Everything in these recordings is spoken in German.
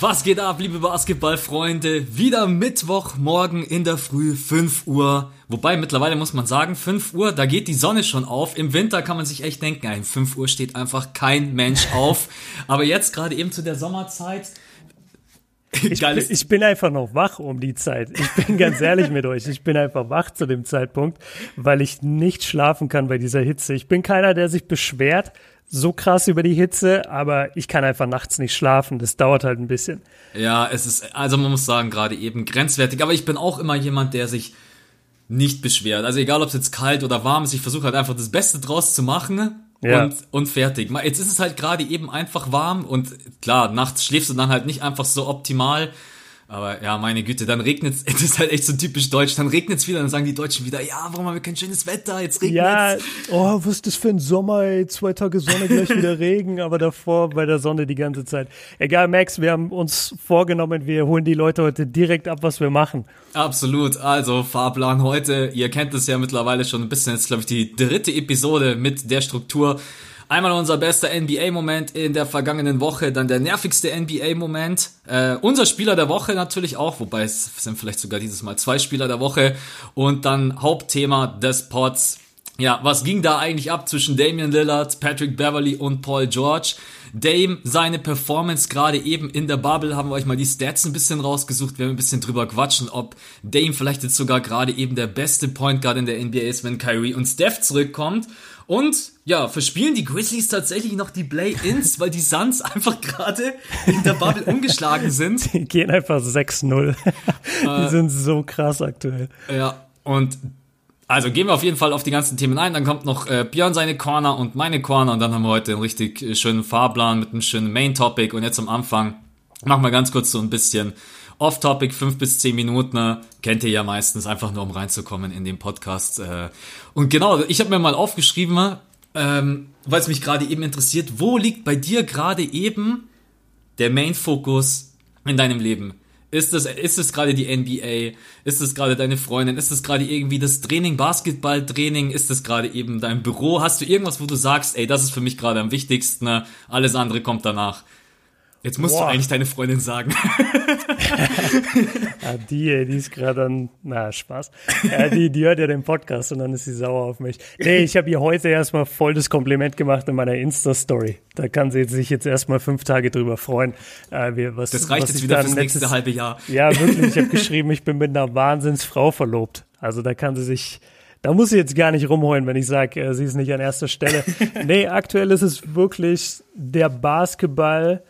Was geht ab, liebe Basketballfreunde? Wieder Mittwochmorgen in der Früh, 5 Uhr. Wobei mittlerweile muss man sagen, 5 Uhr, da geht die Sonne schon auf. Im Winter kann man sich echt denken, ein 5 Uhr steht einfach kein Mensch auf. Aber jetzt gerade eben zu der Sommerzeit. Ich, bin, ich bin einfach noch wach um die Zeit. Ich bin ganz ehrlich mit euch. Ich bin einfach wach zu dem Zeitpunkt, weil ich nicht schlafen kann bei dieser Hitze. Ich bin keiner, der sich beschwert, so krass über die Hitze, aber ich kann einfach nachts nicht schlafen. Das dauert halt ein bisschen. Ja, es ist, also man muss sagen, gerade eben grenzwertig. Aber ich bin auch immer jemand, der sich nicht beschwert. Also egal, ob es jetzt kalt oder warm ist, ich versuche halt einfach das Beste draus zu machen. Ja. Und, und fertig. Jetzt ist es halt gerade eben einfach warm und klar, nachts schläfst du dann halt nicht einfach so optimal. Aber ja, meine Güte, dann regnet es, das ist halt echt so typisch deutsch, dann regnet es wieder, dann sagen die Deutschen wieder, ja, warum haben wir kein schönes Wetter, jetzt regnet Ja, oh, was ist das für ein Sommer, ey, zwei Tage Sonne, gleich wieder Regen, aber davor bei der Sonne die ganze Zeit. Egal, Max, wir haben uns vorgenommen, wir holen die Leute heute direkt ab, was wir machen. Absolut, also Fahrplan heute, ihr kennt es ja mittlerweile schon ein bisschen, jetzt glaube ich die dritte Episode mit der Struktur. Einmal unser bester NBA-Moment in der vergangenen Woche, dann der nervigste NBA-Moment. Äh, unser Spieler der Woche natürlich auch, wobei es sind vielleicht sogar dieses Mal zwei Spieler der Woche. Und dann Hauptthema des Pods. Ja, was ging da eigentlich ab zwischen Damian Lillard, Patrick Beverly und Paul George? Dame, seine Performance gerade eben in der Bubble, haben wir euch mal die Stats ein bisschen rausgesucht. Wir haben ein bisschen drüber quatschen, ob Dame vielleicht jetzt sogar gerade eben der beste Point Guard in der NBA ist, wenn Kyrie und Steph zurückkommt. Und ja, verspielen die Grizzlies tatsächlich noch die Play-Ins, weil die Suns einfach gerade in der Bubble umgeschlagen sind. Die gehen einfach 6-0. die äh, sind so krass aktuell. Ja, und also gehen wir auf jeden Fall auf die ganzen Themen ein. Dann kommt noch äh, Björn seine Corner und meine Corner und dann haben wir heute einen richtig äh, schönen Fahrplan mit einem schönen Main-Topic. Und jetzt am Anfang machen wir ganz kurz so ein bisschen Off-Topic, fünf bis zehn Minuten. Kennt ihr ja meistens, einfach nur um reinzukommen in den Podcast. Äh. Und genau, ich habe mir mal aufgeschrieben, ähm, weil es mich gerade eben interessiert, wo liegt bei dir gerade eben der Main-Fokus in deinem Leben? Ist es, ist es gerade die NBA? Ist es gerade deine Freundin? Ist es gerade irgendwie das Training, Basketball-Training? Ist es gerade eben dein Büro? Hast du irgendwas, wo du sagst, ey, das ist für mich gerade am wichtigsten, alles andere kommt danach? Jetzt musst Boah. du eigentlich deine Freundin sagen. ja, die, die ist gerade an, na, Spaß. Ja, die, die hört ja den Podcast und dann ist sie sauer auf mich. Nee, ich habe ihr heute erstmal voll das Kompliment gemacht in meiner Insta-Story. Da kann sie sich jetzt erstmal fünf Tage drüber freuen. Äh, was, das reicht was jetzt wieder fürs nächste letztes, halbe Jahr. Ja, wirklich. Ich habe geschrieben, ich bin mit einer Wahnsinnsfrau verlobt. Also da kann sie sich, da muss sie jetzt gar nicht rumholen, wenn ich sage, äh, sie ist nicht an erster Stelle. nee, aktuell ist es wirklich der Basketball,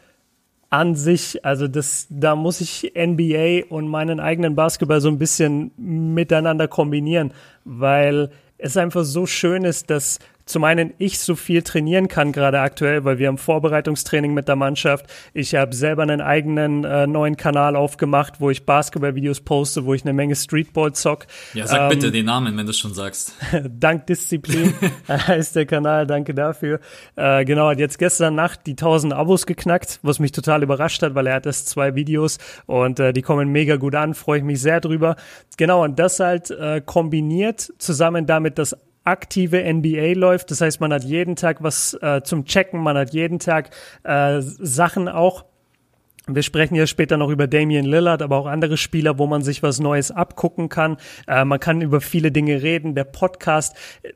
an sich, also das, da muss ich NBA und meinen eigenen Basketball so ein bisschen miteinander kombinieren, weil es einfach so schön ist, dass zum einen ich so viel trainieren kann gerade aktuell, weil wir haben Vorbereitungstraining mit der Mannschaft. Ich habe selber einen eigenen äh, neuen Kanal aufgemacht, wo ich Basketballvideos poste, wo ich eine Menge Streetball zock. Ja, sag ähm, bitte den Namen, wenn du schon sagst. Dank Disziplin heißt der Kanal, danke dafür. Äh, genau, hat jetzt gestern Nacht die 1000 Abos geknackt, was mich total überrascht hat, weil er hat erst zwei Videos und äh, die kommen mega gut an, freue ich mich sehr drüber. Genau, und das halt äh, kombiniert zusammen damit, dass aktive NBA läuft. Das heißt, man hat jeden Tag was äh, zum Checken, man hat jeden Tag äh, Sachen auch. Wir sprechen ja später noch über Damian Lillard, aber auch andere Spieler, wo man sich was Neues abgucken kann. Äh, man kann über viele Dinge reden. Der Podcast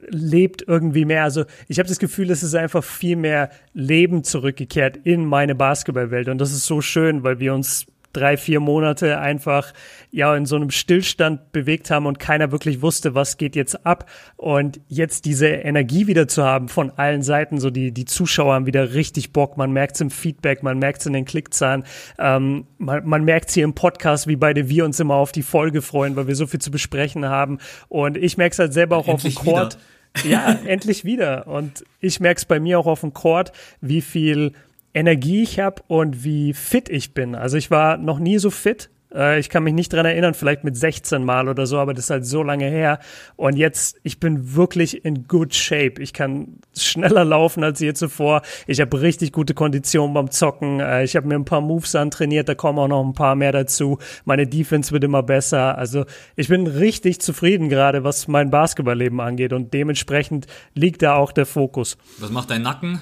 lebt irgendwie mehr. Also ich habe das Gefühl, es ist einfach viel mehr Leben zurückgekehrt in meine Basketballwelt. Und das ist so schön, weil wir uns drei, vier Monate einfach ja in so einem Stillstand bewegt haben und keiner wirklich wusste, was geht jetzt ab. Und jetzt diese Energie wieder zu haben von allen Seiten, so die, die Zuschauer haben wieder richtig Bock. Man merkt es im Feedback, man merkt es in den Klickzahlen, ähm, man, man merkt es hier im Podcast, wie beide wir uns immer auf die Folge freuen, weil wir so viel zu besprechen haben. Und ich merke es halt selber auch Endlich auf dem Court. Ja, endlich wieder. Und ich merke es bei mir auch auf dem Court, wie viel Energie ich habe und wie fit ich bin. Also ich war noch nie so fit. Äh, ich kann mich nicht dran erinnern, vielleicht mit 16 Mal oder so, aber das ist halt so lange her. Und jetzt, ich bin wirklich in good shape. Ich kann schneller laufen als je zuvor. Ich habe richtig gute Konditionen beim Zocken. Äh, ich habe mir ein paar Moves antrainiert, da kommen auch noch ein paar mehr dazu. Meine Defense wird immer besser. Also ich bin richtig zufrieden gerade, was mein Basketballleben angeht. Und dementsprechend liegt da auch der Fokus. Was macht dein Nacken?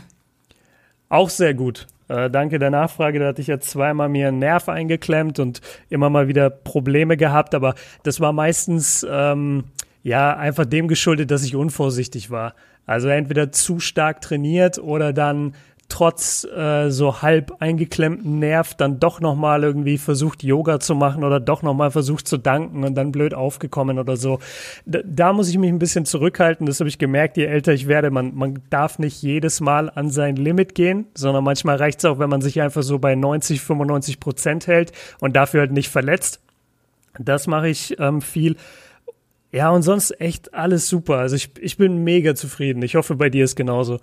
Auch sehr gut. Äh, danke der Nachfrage. Da hatte ich ja zweimal mir einen Nerv eingeklemmt und immer mal wieder Probleme gehabt. Aber das war meistens ähm, ja einfach dem geschuldet, dass ich unvorsichtig war. Also entweder zu stark trainiert oder dann trotz äh, so halb eingeklemmten Nerv dann doch nochmal irgendwie versucht, Yoga zu machen oder doch nochmal versucht zu danken und dann blöd aufgekommen oder so. Da, da muss ich mich ein bisschen zurückhalten. Das habe ich gemerkt, je älter ich werde. Man, man darf nicht jedes Mal an sein Limit gehen, sondern manchmal reicht es auch, wenn man sich einfach so bei 90, 95 Prozent hält und dafür halt nicht verletzt. Das mache ich ähm, viel. Ja, und sonst echt alles super. Also ich, ich bin mega zufrieden. Ich hoffe, bei dir ist genauso.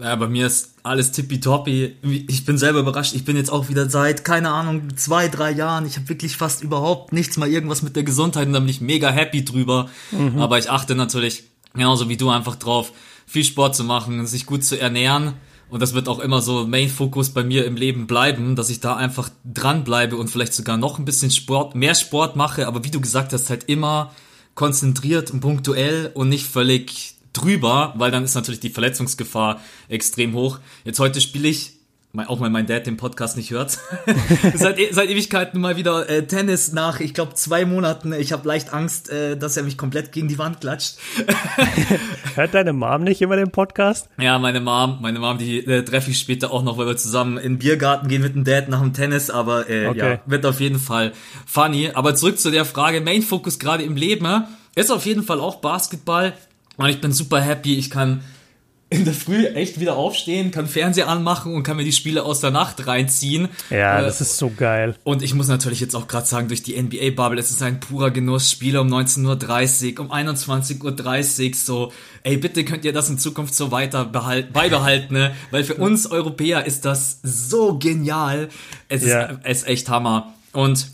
Ja, bei mir ist alles tippitoppi. Ich bin selber überrascht. Ich bin jetzt auch wieder seit, keine Ahnung, zwei, drei Jahren. Ich habe wirklich fast überhaupt nichts mal irgendwas mit der Gesundheit und da bin ich mega happy drüber. Mhm. Aber ich achte natürlich, genauso wie du, einfach drauf, viel Sport zu machen, sich gut zu ernähren. Und das wird auch immer so Main-Fokus bei mir im Leben bleiben, dass ich da einfach dranbleibe und vielleicht sogar noch ein bisschen Sport, mehr Sport mache. Aber wie du gesagt hast, halt immer konzentriert und punktuell und nicht völlig drüber, weil dann ist natürlich die Verletzungsgefahr extrem hoch. Jetzt heute spiele ich auch wenn mein Dad den Podcast nicht hört. seit, e-, seit Ewigkeiten mal wieder äh, Tennis nach, ich glaube, zwei Monaten. Ich habe leicht Angst, äh, dass er mich komplett gegen die Wand klatscht. Hört deine Mom nicht immer den Podcast? Ja, meine Mom, meine Mom, die äh, treffe ich später auch noch, weil wir zusammen in den Biergarten gehen mit dem Dad nach dem Tennis. Aber äh, okay. ja, wird auf jeden Fall funny. Aber zurück zu der Frage, Main Focus gerade im Leben ist auf jeden Fall auch Basketball. Und ich bin super happy. Ich kann in der Früh echt wieder aufstehen, kann Fernseher anmachen und kann mir die Spiele aus der Nacht reinziehen. Ja, äh, das ist so geil. Und ich muss natürlich jetzt auch gerade sagen, durch die NBA-Bubble, es ist ein purer Genuss. Spiele um 19.30 Uhr, um 21.30 Uhr, so, ey, bitte könnt ihr das in Zukunft so weiter behalten, beibehalten, ne? Weil für uns Europäer ist das so genial. Es ja. ist, es ist echt Hammer. Und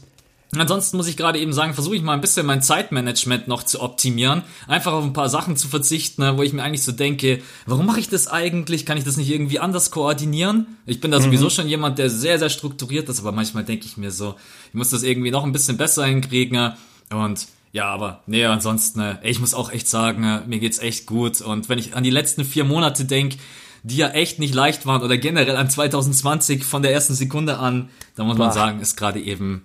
Ansonsten muss ich gerade eben sagen, versuche ich mal ein bisschen mein Zeitmanagement noch zu optimieren. Einfach auf ein paar Sachen zu verzichten, ne, wo ich mir eigentlich so denke, warum mache ich das eigentlich? Kann ich das nicht irgendwie anders koordinieren? Ich bin da mhm. sowieso schon jemand, der sehr, sehr strukturiert ist, aber manchmal denke ich mir so, ich muss das irgendwie noch ein bisschen besser hinkriegen. Und ja, aber nee, ansonsten, ey, ich muss auch echt sagen, mir geht's echt gut. Und wenn ich an die letzten vier Monate denke, die ja echt nicht leicht waren, oder generell an 2020 von der ersten Sekunde an, da muss man sagen, ist gerade eben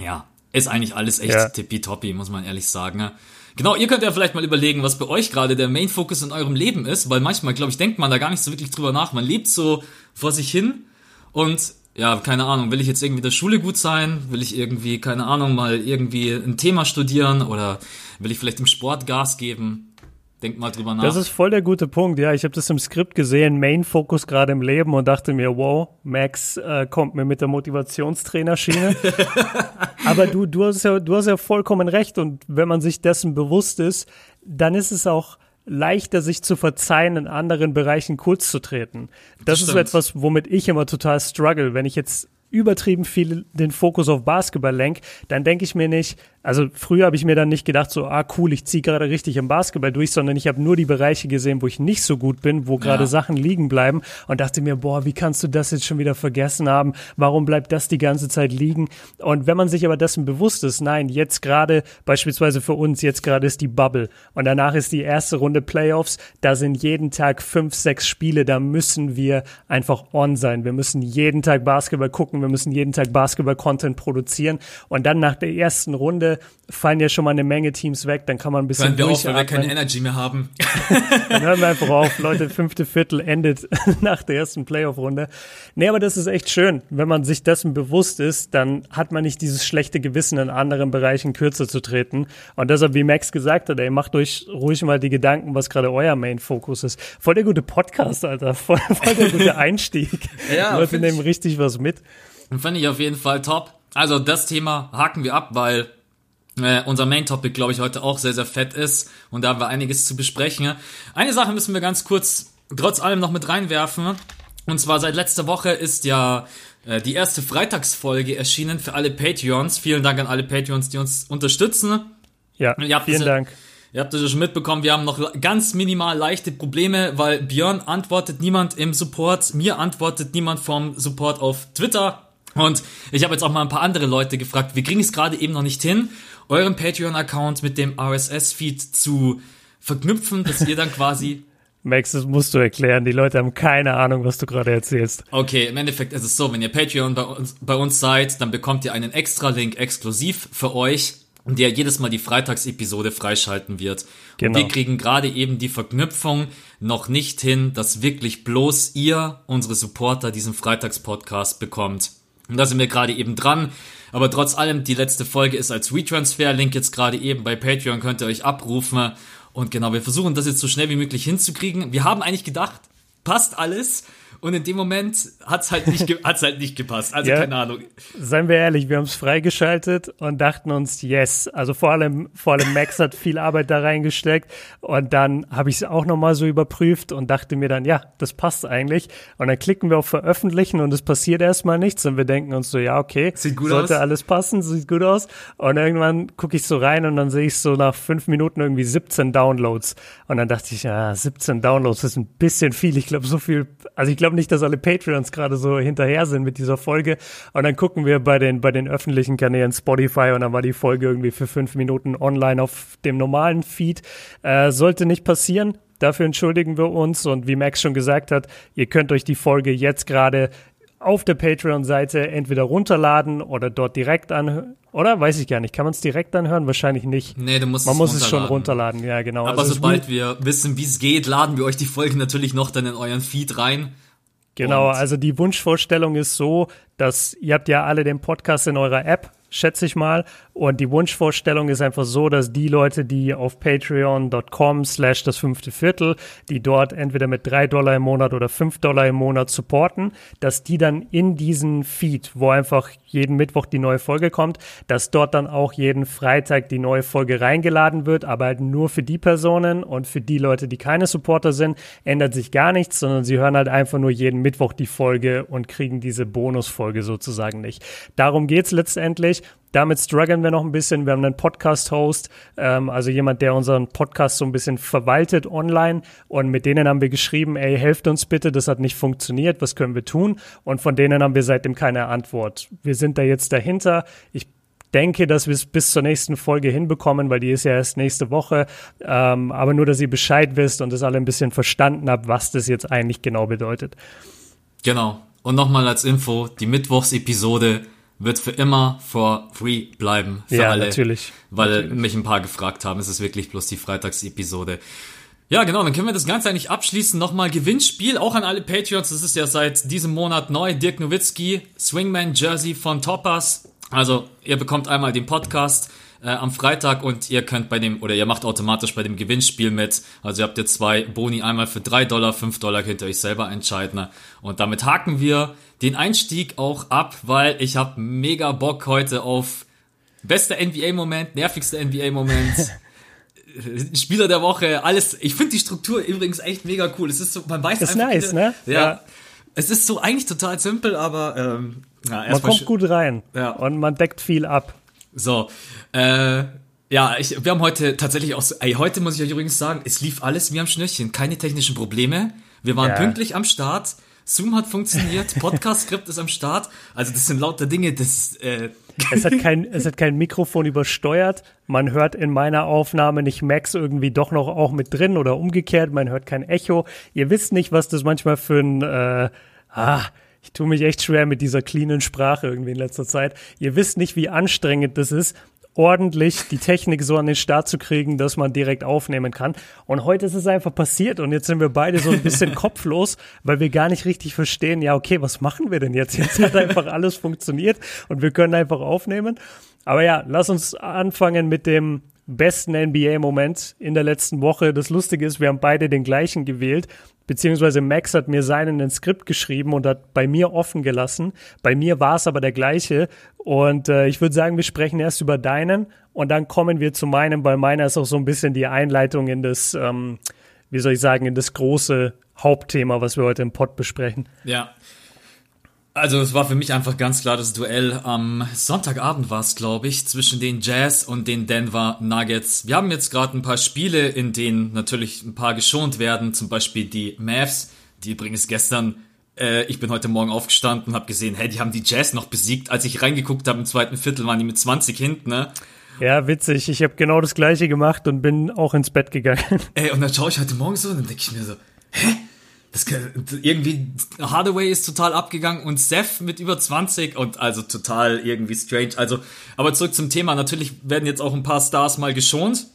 ja, ist eigentlich alles echt ja. tippitoppi, muss man ehrlich sagen. Genau, ihr könnt ja vielleicht mal überlegen, was bei euch gerade der Main Focus in eurem Leben ist, weil manchmal, glaube ich, denkt man da gar nicht so wirklich drüber nach. Man lebt so vor sich hin und ja, keine Ahnung, will ich jetzt irgendwie der Schule gut sein? Will ich irgendwie, keine Ahnung, mal irgendwie ein Thema studieren oder will ich vielleicht im Sport Gas geben? Denk mal drüber nach. Das ist voll der gute Punkt. Ja, ich habe das im Skript gesehen, Main Focus gerade im Leben und dachte mir, wow, Max äh, kommt mir mit der Motivationstrainerschiene. Aber du, du hast ja, du hast ja vollkommen recht und wenn man sich dessen bewusst ist, dann ist es auch leichter, sich zu verzeihen, in anderen Bereichen kurz zu treten. Das, das ist so etwas, womit ich immer total struggle. Wenn ich jetzt übertrieben viel den Fokus auf Basketball lenk, dann denke ich mir nicht, also früher habe ich mir dann nicht gedacht, so, ah cool, ich ziehe gerade richtig im Basketball durch, sondern ich habe nur die Bereiche gesehen, wo ich nicht so gut bin, wo gerade ja. Sachen liegen bleiben und dachte mir, boah, wie kannst du das jetzt schon wieder vergessen haben? Warum bleibt das die ganze Zeit liegen? Und wenn man sich aber dessen bewusst ist, nein, jetzt gerade, beispielsweise für uns, jetzt gerade ist die Bubble und danach ist die erste Runde Playoffs, da sind jeden Tag fünf, sechs Spiele, da müssen wir einfach on sein. Wir müssen jeden Tag Basketball gucken, wir müssen jeden Tag Basketball-Content produzieren und dann nach der ersten Runde fallen ja schon mal eine Menge Teams weg, dann kann man ein bisschen Hören wir auf, weil wir keine Energy mehr haben. dann hören wir einfach auf, Leute, fünfte Viertel endet nach der ersten Playoff-Runde. Nee, aber das ist echt schön. Wenn man sich dessen bewusst ist, dann hat man nicht dieses schlechte Gewissen, in anderen Bereichen kürzer zu treten. Und deshalb, wie Max gesagt hat, ey, macht euch ruhig mal die Gedanken, was gerade euer Main-Fokus ist. Voll der gute Podcast, Alter. Voll, voll der gute Einstieg. ja, Leute nehmen richtig was mit. Fand ich auf jeden Fall top. Also das Thema haken wir ab, weil äh, unser Main Topic, glaube ich, heute auch sehr, sehr fett ist. Und da haben wir einiges zu besprechen. Eine Sache müssen wir ganz kurz trotz allem noch mit reinwerfen. Und zwar seit letzter Woche ist ja äh, die erste Freitagsfolge erschienen für alle Patreons. Vielen Dank an alle Patreons, die uns unterstützen. Ja, vielen Dank. Ihr habt es ja schon mitbekommen, wir haben noch ganz minimal leichte Probleme, weil Björn antwortet niemand im Support, mir antwortet niemand vom Support auf Twitter. Und ich habe jetzt auch mal ein paar andere Leute gefragt, wir kriegen es gerade eben noch nicht hin euren Patreon-Account mit dem RSS-Feed zu verknüpfen, dass ihr dann quasi Max, das musst du erklären. Die Leute haben keine Ahnung, was du gerade erzählst. Okay, im Endeffekt ist es so, wenn ihr Patreon bei uns, bei uns seid, dann bekommt ihr einen extra Link exklusiv für euch, der jedes Mal die Freitagsepisode freischalten wird. Genau. Und wir kriegen gerade eben die Verknüpfung noch nicht hin, dass wirklich bloß ihr, unsere Supporter, diesen Freitagspodcast bekommt. Und da sind wir gerade eben dran. Aber trotz allem, die letzte Folge ist als Retransfer-Link jetzt gerade eben bei Patreon, könnt ihr euch abrufen. Und genau, wir versuchen das jetzt so schnell wie möglich hinzukriegen. Wir haben eigentlich gedacht, passt alles. Und in dem Moment hat's halt nicht, hat's halt nicht gepasst. Also ja, keine Ahnung. Seien wir ehrlich, wir haben es freigeschaltet und dachten uns, yes. Also vor allem, vor allem Max hat viel Arbeit da reingesteckt. Und dann habe ich es auch nochmal so überprüft und dachte mir dann, ja, das passt eigentlich. Und dann klicken wir auf Veröffentlichen und es passiert erstmal nichts. Und wir denken uns so, ja, okay, sieht gut sollte aus. alles passen, sieht gut aus. Und irgendwann gucke ich so rein und dann sehe ich so nach fünf Minuten irgendwie 17 Downloads. Und dann dachte ich, ja, 17 Downloads ist ein bisschen viel. Ich glaube, so viel, also ich glaube, glaube nicht, dass alle Patreons gerade so hinterher sind mit dieser Folge. Und dann gucken wir bei den, bei den öffentlichen Kanälen Spotify und dann war die Folge irgendwie für fünf Minuten online auf dem normalen Feed. Äh, sollte nicht passieren. Dafür entschuldigen wir uns und wie Max schon gesagt hat, ihr könnt euch die Folge jetzt gerade auf der Patreon-Seite entweder runterladen oder dort direkt anhören. Oder? Weiß ich gar nicht. Kann man es direkt anhören? Wahrscheinlich nicht. Nee, du musst Man es muss es schon runterladen, ja, genau. Aber also sobald wir wissen, wie es geht, laden wir euch die Folge natürlich noch dann in euren Feed rein. Genau, und also die Wunschvorstellung ist so, dass ihr habt ja alle den Podcast in eurer App schätze ich mal. Und die Wunschvorstellung ist einfach so, dass die Leute, die auf patreon.com slash das fünfte Viertel, die dort entweder mit drei Dollar im Monat oder fünf Dollar im Monat supporten, dass die dann in diesen Feed, wo einfach jeden Mittwoch die neue Folge kommt, dass dort dann auch jeden Freitag die neue Folge reingeladen wird, aber halt nur für die Personen und für die Leute, die keine Supporter sind, ändert sich gar nichts, sondern sie hören halt einfach nur jeden Mittwoch die Folge und kriegen diese Bonusfolge sozusagen nicht. Darum geht's letztendlich. Damit strugglen wir noch ein bisschen. Wir haben einen Podcast-Host, ähm, also jemand, der unseren Podcast so ein bisschen verwaltet online. Und mit denen haben wir geschrieben, ey, helft uns bitte, das hat nicht funktioniert, was können wir tun? Und von denen haben wir seitdem keine Antwort. Wir sind da jetzt dahinter. Ich denke, dass wir es bis zur nächsten Folge hinbekommen, weil die ist ja erst nächste Woche. Ähm, aber nur, dass ihr Bescheid wisst und das alle ein bisschen verstanden habt, was das jetzt eigentlich genau bedeutet. Genau. Und nochmal als Info, die Mittwochsepisode wird für immer for free bleiben. Für ja, alle, natürlich. Weil natürlich. mich ein paar gefragt haben, es ist wirklich bloß die Freitagsepisode. Ja, genau, dann können wir das Ganze eigentlich abschließen. Nochmal Gewinnspiel, auch an alle Patreons. Das ist ja seit diesem Monat neu. Dirk Nowitzki, Swingman Jersey von Toppers. Also, ihr bekommt einmal den Podcast äh, am Freitag und ihr könnt bei dem, oder ihr macht automatisch bei dem Gewinnspiel mit. Also ihr habt ihr zwei Boni einmal für drei Dollar, fünf Dollar könnt ihr euch selber entscheiden. Und damit haken wir den Einstieg auch ab, weil ich habe mega Bock heute auf bester NBA-Moment, nervigster NBA-Moment. Spieler der Woche, alles. Ich finde die Struktur übrigens echt mega cool. Es ist so, man weiß das ist nice, wieder, ne? Ja, ja. Es ist so eigentlich total simpel, aber ähm, ja, man kommt gut rein ja. und man deckt viel ab. So, äh, ja, ich, wir haben heute tatsächlich auch, ey, heute muss ich euch übrigens sagen, es lief alles wie am Schnürchen, keine technischen Probleme. Wir waren ja. pünktlich am Start. Zoom hat funktioniert, Podcast-Skript ist am Start. Also das sind lauter Dinge, das äh es hat kein es hat kein Mikrofon übersteuert. Man hört in meiner Aufnahme nicht Max irgendwie doch noch auch mit drin oder umgekehrt. Man hört kein Echo. Ihr wisst nicht, was das manchmal für ein äh, ah, ich tue mich echt schwer mit dieser cleanen Sprache irgendwie in letzter Zeit. Ihr wisst nicht, wie anstrengend das ist, ordentlich die Technik so an den Start zu kriegen, dass man direkt aufnehmen kann. Und heute ist es einfach passiert und jetzt sind wir beide so ein bisschen kopflos, weil wir gar nicht richtig verstehen, ja, okay, was machen wir denn jetzt? Jetzt hat einfach alles funktioniert und wir können einfach aufnehmen. Aber ja, lass uns anfangen mit dem besten NBA-Moment in der letzten Woche. Das Lustige ist, wir haben beide den gleichen gewählt, beziehungsweise Max hat mir seinen ins Skript geschrieben und hat bei mir offen gelassen. Bei mir war es aber der gleiche. Und äh, ich würde sagen, wir sprechen erst über deinen und dann kommen wir zu meinem, weil meiner ist auch so ein bisschen die Einleitung in das, ähm, wie soll ich sagen, in das große Hauptthema, was wir heute im Pod besprechen. Ja, also es war für mich einfach ganz klar das Duell am Sonntagabend war es, glaube ich, zwischen den Jazz und den Denver Nuggets. Wir haben jetzt gerade ein paar Spiele, in denen natürlich ein paar geschont werden, zum Beispiel die Mavs, die übrigens gestern, äh, ich bin heute Morgen aufgestanden und habe gesehen, hey, die haben die Jazz noch besiegt. Als ich reingeguckt habe im zweiten Viertel, waren die mit 20 hinten, ne? Ja, witzig. Ich habe genau das gleiche gemacht und bin auch ins Bett gegangen. Ey, und dann schaue ich heute Morgen so und dann denke ich mir so, hä? Das, irgendwie, Hardaway ist total abgegangen und Seth mit über 20 und also total irgendwie strange. Also, aber zurück zum Thema. Natürlich werden jetzt auch ein paar Stars mal geschont.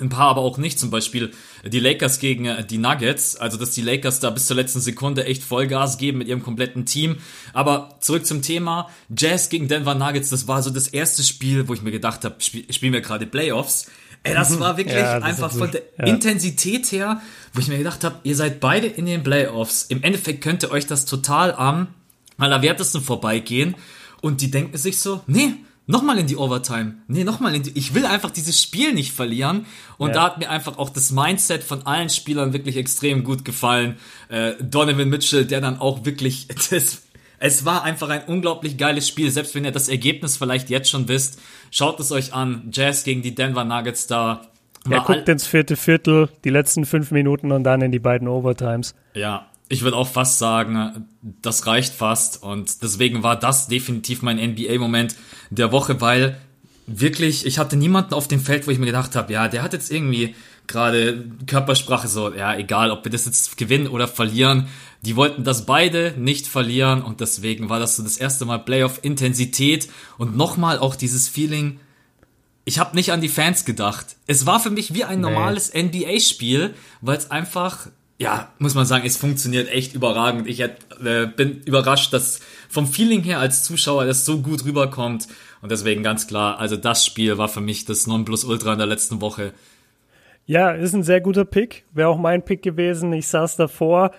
Ein paar aber auch nicht, zum Beispiel die Lakers gegen äh, die Nuggets, also dass die Lakers da bis zur letzten Sekunde echt Vollgas geben mit ihrem kompletten Team. Aber zurück zum Thema, Jazz gegen Denver Nuggets, das war so das erste Spiel, wo ich mir gedacht habe, spiel, spielen wir gerade Playoffs. Ey, das mhm. war wirklich ja, das einfach von der ja. Intensität her, wo ich mir gedacht habe, ihr seid beide in den Playoffs. Im Endeffekt könnte euch das total am allerwertesten vorbeigehen. Und die denken sich so, nee, nochmal in die Overtime. Nee, nochmal in die. Ich will einfach dieses Spiel nicht verlieren. Und ja. da hat mir einfach auch das Mindset von allen Spielern wirklich extrem gut gefallen. Äh, Donovan Mitchell, der dann auch wirklich. Das, es war einfach ein unglaublich geiles Spiel, selbst wenn ihr das Ergebnis vielleicht jetzt schon wisst. Schaut es euch an. Jazz gegen die Denver Nuggets da. Er guckt ins vierte Viertel, die letzten fünf Minuten und dann in die beiden Overtimes. Ja, ich würde auch fast sagen, das reicht fast. Und deswegen war das definitiv mein NBA-Moment der Woche, weil wirklich, ich hatte niemanden auf dem Feld, wo ich mir gedacht habe, ja, der hat jetzt irgendwie gerade Körpersprache so, ja, egal, ob wir das jetzt gewinnen oder verlieren. Die wollten das beide nicht verlieren und deswegen war das so das erste Mal Playoff-Intensität und nochmal auch dieses Feeling, ich habe nicht an die Fans gedacht. Es war für mich wie ein normales nee. NBA-Spiel, weil es einfach ja, muss man sagen, es funktioniert echt überragend. Ich äh, bin überrascht, dass vom Feeling her als Zuschauer das so gut rüberkommt. Und deswegen ganz klar, also das Spiel war für mich das Nonplusultra in der letzten Woche. Ja, ist ein sehr guter Pick. Wäre auch mein Pick gewesen. Ich saß davor,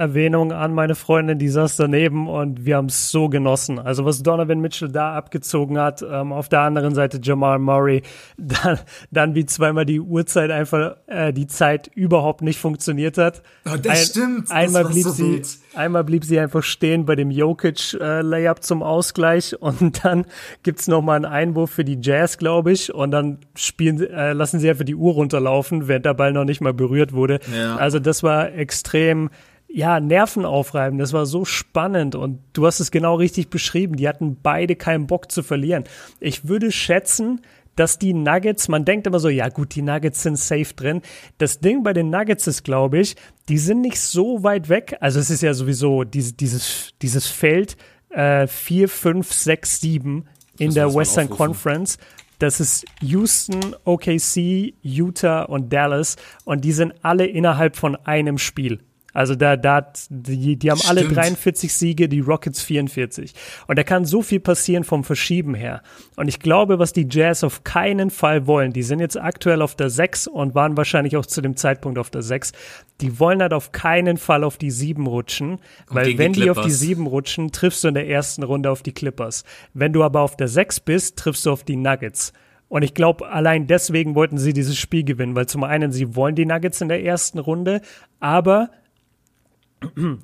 Erwähnung an meine Freundin, die saß daneben und wir haben es so genossen. Also was Donovan Mitchell da abgezogen hat, ähm, auf der anderen Seite Jamal Murray, dann, dann wie zweimal die Uhrzeit einfach äh, die Zeit überhaupt nicht funktioniert hat. Oh, das Ein, stimmt. Einmal das blieb so sie, wild. einmal blieb sie einfach stehen bei dem Jokic äh, Layup zum Ausgleich und dann gibt's noch mal einen Einwurf für die Jazz, glaube ich, und dann spielen, äh, lassen sie einfach die Uhr runterlaufen, während der Ball noch nicht mal berührt wurde. Ja. Also das war extrem ja, Nervenaufreiben. Das war so spannend und du hast es genau richtig beschrieben. Die hatten beide keinen Bock zu verlieren. Ich würde schätzen, dass die Nuggets, man denkt immer so, ja gut, die Nuggets sind safe drin. Das Ding bei den Nuggets ist, glaube ich, die sind nicht so weit weg. Also es ist ja sowieso diese, dieses, dieses Feld äh, 4, 5, 6, 7 in der Western Conference. Das ist Houston, OKC, Utah und Dallas und die sind alle innerhalb von einem Spiel. Also da, da, die, die haben Stimmt. alle 43 Siege, die Rockets 44. Und da kann so viel passieren vom Verschieben her. Und ich glaube, was die Jazz auf keinen Fall wollen, die sind jetzt aktuell auf der 6 und waren wahrscheinlich auch zu dem Zeitpunkt auf der 6. Die wollen halt auf keinen Fall auf die 7 rutschen, und weil wenn die, die auf die 7 rutschen, triffst du in der ersten Runde auf die Clippers. Wenn du aber auf der 6 bist, triffst du auf die Nuggets. Und ich glaube, allein deswegen wollten sie dieses Spiel gewinnen, weil zum einen sie wollen die Nuggets in der ersten Runde, aber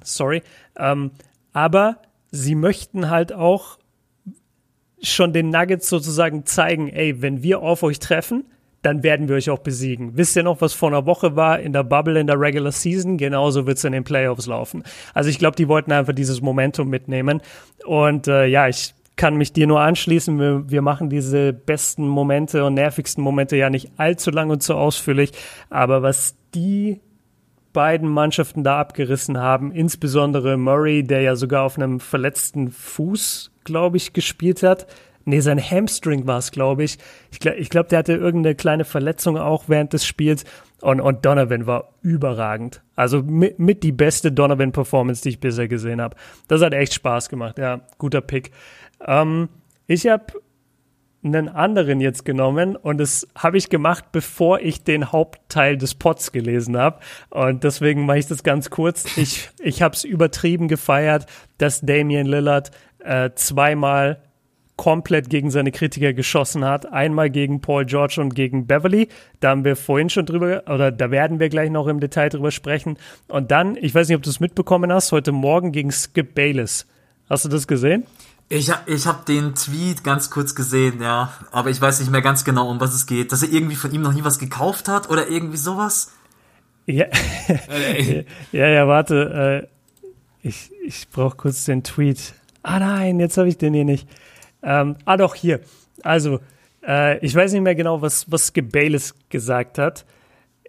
sorry, ähm, aber sie möchten halt auch schon den Nuggets sozusagen zeigen, ey, wenn wir auf euch treffen, dann werden wir euch auch besiegen. Wisst ihr noch, was vor einer Woche war in der Bubble in der Regular Season? Genauso wird es in den Playoffs laufen. Also ich glaube, die wollten einfach dieses Momentum mitnehmen. Und äh, ja, ich kann mich dir nur anschließen. Wir, wir machen diese besten Momente und nervigsten Momente ja nicht allzu lang und so ausführlich. Aber was die beiden Mannschaften da abgerissen haben, insbesondere Murray, der ja sogar auf einem verletzten Fuß, glaube ich, gespielt hat. Nee, sein Hamstring war es, glaube ich. Ich glaube, ich glaub, der hatte irgendeine kleine Verletzung auch während des Spiels. Und, und Donovan war überragend. Also mit, mit die beste Donovan-Performance, die ich bisher gesehen habe. Das hat echt Spaß gemacht. Ja, guter Pick. Ähm, ich habe einen anderen jetzt genommen und das habe ich gemacht, bevor ich den Hauptteil des Pots gelesen habe. Und deswegen mache ich das ganz kurz. Ich, ich habe es übertrieben gefeiert, dass Damian Lillard äh, zweimal komplett gegen seine Kritiker geschossen hat. Einmal gegen Paul George und gegen Beverly. Da haben wir vorhin schon drüber, oder da werden wir gleich noch im Detail drüber sprechen. Und dann, ich weiß nicht, ob du es mitbekommen hast, heute Morgen gegen Skip Bayless. Hast du das gesehen? Ich, ich habe den Tweet ganz kurz gesehen, ja. Aber ich weiß nicht mehr ganz genau, um was es geht. Dass er irgendwie von ihm noch nie was gekauft hat oder irgendwie sowas? Ja, ja, ja, warte. Äh, ich ich brauche kurz den Tweet. Ah nein, jetzt habe ich den hier nicht. Ähm, ah doch, hier. Also, äh, ich weiß nicht mehr genau, was, was Gebales gesagt hat.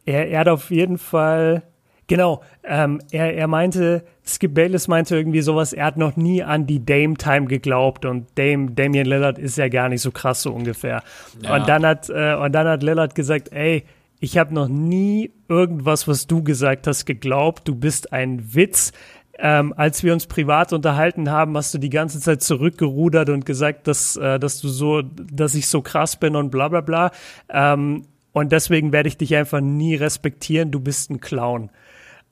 Er, er hat auf jeden Fall Genau, ähm, er, er meinte, Skip Bayless meinte irgendwie sowas, er hat noch nie an die Dame-Time geglaubt und Dame, Damian Lillard ist ja gar nicht so krass so ungefähr. Ja. Und, dann hat, äh, und dann hat Lillard gesagt, ey, ich habe noch nie irgendwas, was du gesagt hast, geglaubt. Du bist ein Witz. Ähm, als wir uns privat unterhalten haben, hast du die ganze Zeit zurückgerudert und gesagt, dass, äh, dass du so, dass ich so krass bin und bla bla bla. Ähm, und deswegen werde ich dich einfach nie respektieren. Du bist ein Clown.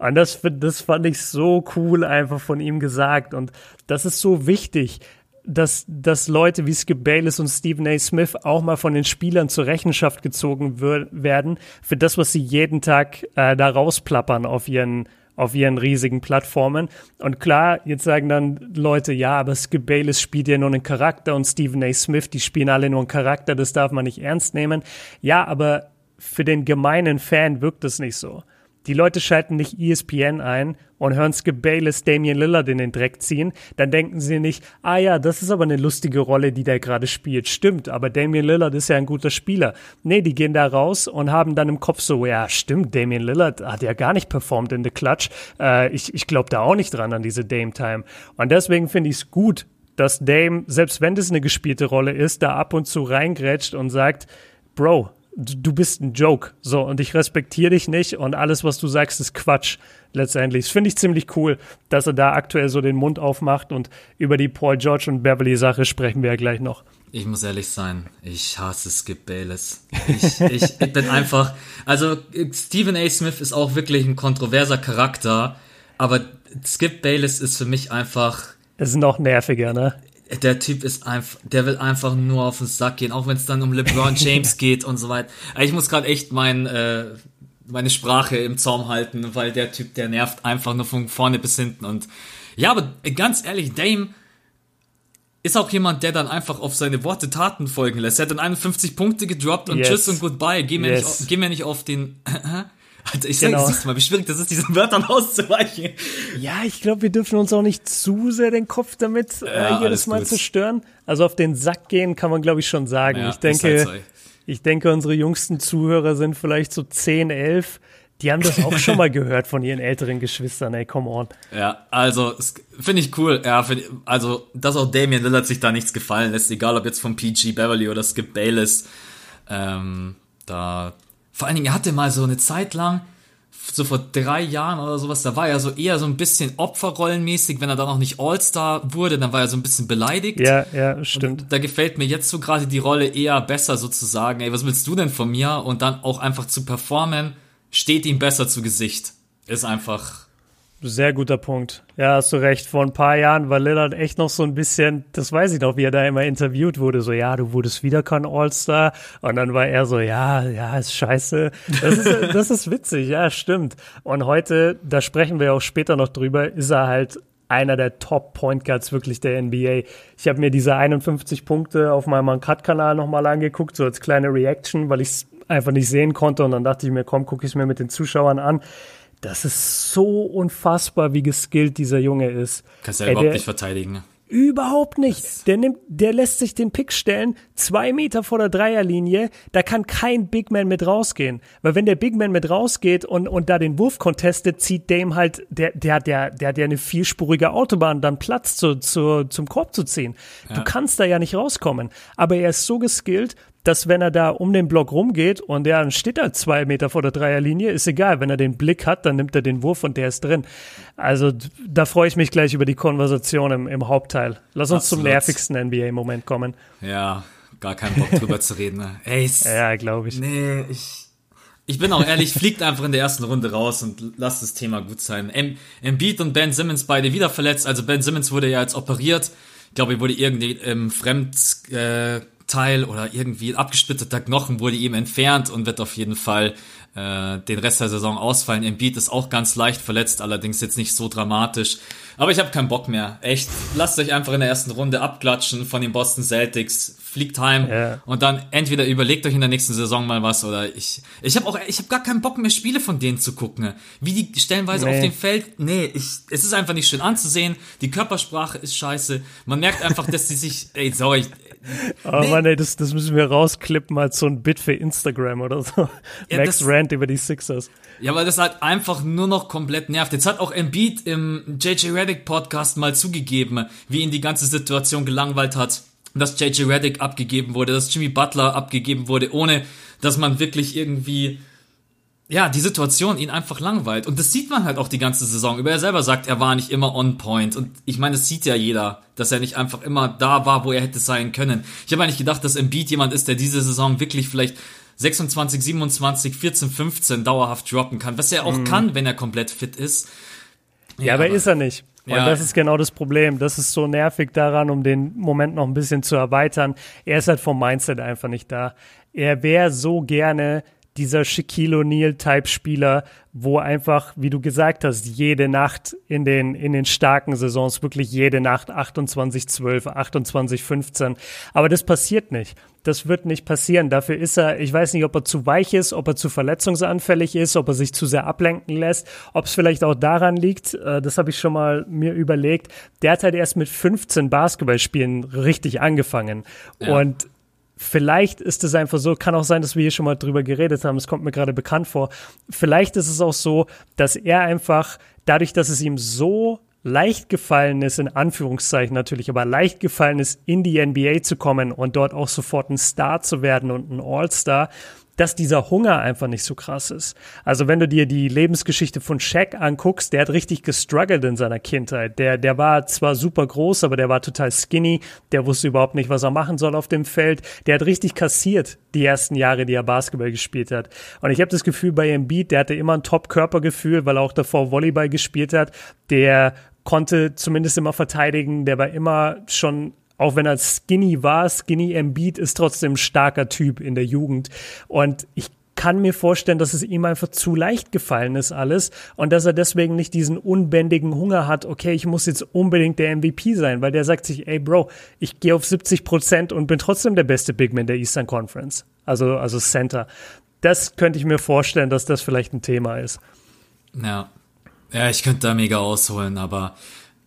Und das, das fand ich so cool einfach von ihm gesagt. Und das ist so wichtig, dass, dass Leute wie Skip Bayless und Stephen A. Smith auch mal von den Spielern zur Rechenschaft gezogen werden für das, was sie jeden Tag äh, da rausplappern auf ihren, auf ihren riesigen Plattformen. Und klar, jetzt sagen dann Leute, ja, aber Skip Bayless spielt ja nur einen Charakter und Stephen A. Smith, die spielen alle nur einen Charakter, das darf man nicht ernst nehmen. Ja, aber für den gemeinen Fan wirkt es nicht so. Die Leute schalten nicht ESPN ein und hören Skip Bayless Damian Lillard in den Dreck ziehen, dann denken sie nicht, ah ja, das ist aber eine lustige Rolle, die der gerade spielt. Stimmt, aber Damian Lillard ist ja ein guter Spieler. Nee, die gehen da raus und haben dann im Kopf so, ja, stimmt, Damian Lillard hat ja gar nicht performt in The Clutch. Äh, ich ich glaube da auch nicht dran an diese Dame-Time. Und deswegen finde ich es gut, dass Dame, selbst wenn das eine gespielte Rolle ist, da ab und zu reingrätscht und sagt, Bro, du bist ein Joke. So, und ich respektiere dich nicht und alles, was du sagst, ist Quatsch letztendlich. Das finde ich ziemlich cool, dass er da aktuell so den Mund aufmacht und über die Paul George und Beverly Sache sprechen wir ja gleich noch. Ich muss ehrlich sein, ich hasse Skip Bayless. Ich, ich, ich bin einfach, also Stephen A. Smith ist auch wirklich ein kontroverser Charakter, aber Skip Bayless ist für mich einfach. Es ist noch nerviger, ne? Der Typ ist einfach, der will einfach nur auf den Sack gehen, auch wenn es dann um LeBron James geht und so weiter. Ich muss gerade echt mein, äh, meine Sprache im Zaum halten, weil der Typ, der nervt einfach nur von vorne bis hinten. Und ja, aber ganz ehrlich, Dame ist auch jemand, der dann einfach auf seine Worte Taten folgen lässt. Er hat dann 51 Punkte gedroppt und yes. Tschüss und Goodbye. Geh mir, yes. nicht, geh mir nicht auf den Alter, ich genau. sag, siehst du mal, wie schwierig das ist, diesen Wörtern auszuweichen. Ja, ich glaube, wir dürfen uns auch nicht zu sehr den Kopf damit äh, ja, jedes Mal gut. zerstören. Also auf den Sack gehen kann man, glaube ich, schon sagen. Ja, ich denke, halt ich denke, unsere jüngsten Zuhörer sind vielleicht so 10, 11. Die haben das auch schon mal gehört von ihren älteren Geschwistern, ey, come on. Ja, also, finde ich cool. Ja, find, also, dass auch Damian Lillard sich da nichts gefallen lässt, egal ob jetzt von PG Beverly oder Skip Bayless. Ähm, da vor allen Dingen, er hatte mal so eine Zeit lang, so vor drei Jahren oder sowas, da war er so eher so ein bisschen Opferrollenmäßig, wenn er dann noch nicht All-Star wurde, dann war er so ein bisschen beleidigt. Ja, ja, stimmt. Und da gefällt mir jetzt so gerade die Rolle eher besser sozusagen, ey, was willst du denn von mir? Und dann auch einfach zu performen, steht ihm besser zu Gesicht. Ist einfach sehr guter Punkt. Ja, hast du recht. Vor ein paar Jahren war Lillard echt noch so ein bisschen, das weiß ich noch, wie er da immer interviewt wurde, so, ja, du wurdest wieder kein All-Star. Und dann war er so, ja, ja, ist scheiße. Das ist, das ist witzig, ja, stimmt. Und heute, da sprechen wir auch später noch drüber, ist er halt einer der Top-Point Guards wirklich der NBA. Ich habe mir diese 51 Punkte auf meinem Uncut-Kanal nochmal angeguckt, so als kleine Reaction, weil ich es einfach nicht sehen konnte. Und dann dachte ich mir, komm, gucke ich es mir mit den Zuschauern an. Das ist so unfassbar, wie geskillt dieser Junge ist. Kannst du ja überhaupt nicht verteidigen. Überhaupt nicht. Der nimmt, der lässt sich den Pick stellen, zwei Meter vor der Dreierlinie, da kann kein Big Man mit rausgehen. Weil wenn der Big Man mit rausgeht und, und da den Wurf contestet, zieht Dame halt, der, der, der, der hat ja eine vierspurige Autobahn, dann Platz zu, zu, zum Korb zu ziehen. Ja. Du kannst da ja nicht rauskommen. Aber er ist so geskillt, dass wenn er da um den Block rumgeht und der steht da zwei Meter vor der Dreierlinie, ist egal. Wenn er den Blick hat, dann nimmt er den Wurf und der ist drin. Also da freue ich mich gleich über die Konversation im, im Hauptteil. Lass uns Absolut. zum nervigsten NBA-Moment kommen. Ja, gar keinen Bock drüber zu reden. Ne? Ey, ja, glaube ich. Nee, ich. Ich bin auch ehrlich, fliegt einfach in der ersten Runde raus und lasst das Thema gut sein. Embiid und Ben Simmons beide wieder verletzt. Also Ben Simmons wurde ja jetzt operiert. Ich glaube, er wurde irgendwie im Fremd, äh, Teil oder irgendwie abgesplitterter Knochen wurde ihm entfernt und wird auf jeden Fall äh, den Rest der Saison ausfallen. Embiid ist auch ganz leicht verletzt, allerdings jetzt nicht so dramatisch. Aber ich habe keinen Bock mehr. Echt, lasst euch einfach in der ersten Runde abklatschen von den Boston Celtics. Fliegt heim yeah. und dann entweder überlegt euch in der nächsten Saison mal was oder ich ich habe auch ich habe gar keinen Bock mehr Spiele von denen zu gucken. Wie die stellenweise nee. auf dem Feld, nee, ich es ist einfach nicht schön anzusehen. Die Körpersprache ist scheiße. Man merkt einfach, dass die sich ey, sorry, Oh nee. Mann, ey, das, das müssen wir rausklippen als so ein Bit für Instagram oder so. Ja, Max das, Rant über die Sixers. Ja, weil das halt einfach nur noch komplett nervt. Jetzt hat auch Embiid im JJ Reddick Podcast mal zugegeben, wie ihn die ganze Situation gelangweilt hat. Dass JJ Reddick abgegeben wurde, dass Jimmy Butler abgegeben wurde, ohne dass man wirklich irgendwie ja, die Situation ihn einfach langweilt. Und das sieht man halt auch die ganze Saison über. Er selber sagt, er war nicht immer on point. Und ich meine, das sieht ja jeder, dass er nicht einfach immer da war, wo er hätte sein können. Ich habe eigentlich gedacht, dass Embiid jemand ist, der diese Saison wirklich vielleicht 26, 27, 14, 15 dauerhaft droppen kann, was er auch mhm. kann, wenn er komplett fit ist. Ja, ja aber, aber ist er nicht. Und ja. das ist genau das Problem. Das ist so nervig daran, um den Moment noch ein bisschen zu erweitern. Er ist halt vom Mindset einfach nicht da. Er wäre so gerne dieser Shaquille O'Neal-Type-Spieler, wo einfach, wie du gesagt hast, jede Nacht in den, in den starken Saisons, wirklich jede Nacht 28, 12, 28, 15. Aber das passiert nicht. Das wird nicht passieren. Dafür ist er, ich weiß nicht, ob er zu weich ist, ob er zu verletzungsanfällig ist, ob er sich zu sehr ablenken lässt, ob es vielleicht auch daran liegt, äh, das habe ich schon mal mir überlegt. Der hat halt erst mit 15 Basketballspielen richtig angefangen. Ja. Und Vielleicht ist es einfach so, kann auch sein, dass wir hier schon mal drüber geredet haben, es kommt mir gerade bekannt vor. Vielleicht ist es auch so, dass er einfach, dadurch, dass es ihm so leicht gefallen ist, in Anführungszeichen natürlich, aber leicht gefallen ist, in die NBA zu kommen und dort auch sofort ein Star zu werden und ein All-Star, dass dieser Hunger einfach nicht so krass ist. Also wenn du dir die Lebensgeschichte von Shaq anguckst, der hat richtig gestruggelt in seiner Kindheit. Der, der war zwar super groß, aber der war total skinny. Der wusste überhaupt nicht, was er machen soll auf dem Feld. Der hat richtig kassiert die ersten Jahre, die er Basketball gespielt hat. Und ich habe das Gefühl bei Embiid, der hatte immer ein Top-Körpergefühl, weil er auch davor Volleyball gespielt hat. Der konnte zumindest immer verteidigen. Der war immer schon auch wenn er skinny war, skinny Embiid ist trotzdem ein starker Typ in der Jugend. Und ich kann mir vorstellen, dass es ihm einfach zu leicht gefallen ist alles und dass er deswegen nicht diesen unbändigen Hunger hat, okay, ich muss jetzt unbedingt der MVP sein, weil der sagt sich, ey Bro, ich gehe auf 70 Prozent und bin trotzdem der beste Bigman der Eastern Conference. Also, also Center. Das könnte ich mir vorstellen, dass das vielleicht ein Thema ist. Ja. Ja, ich könnte da mega ausholen, aber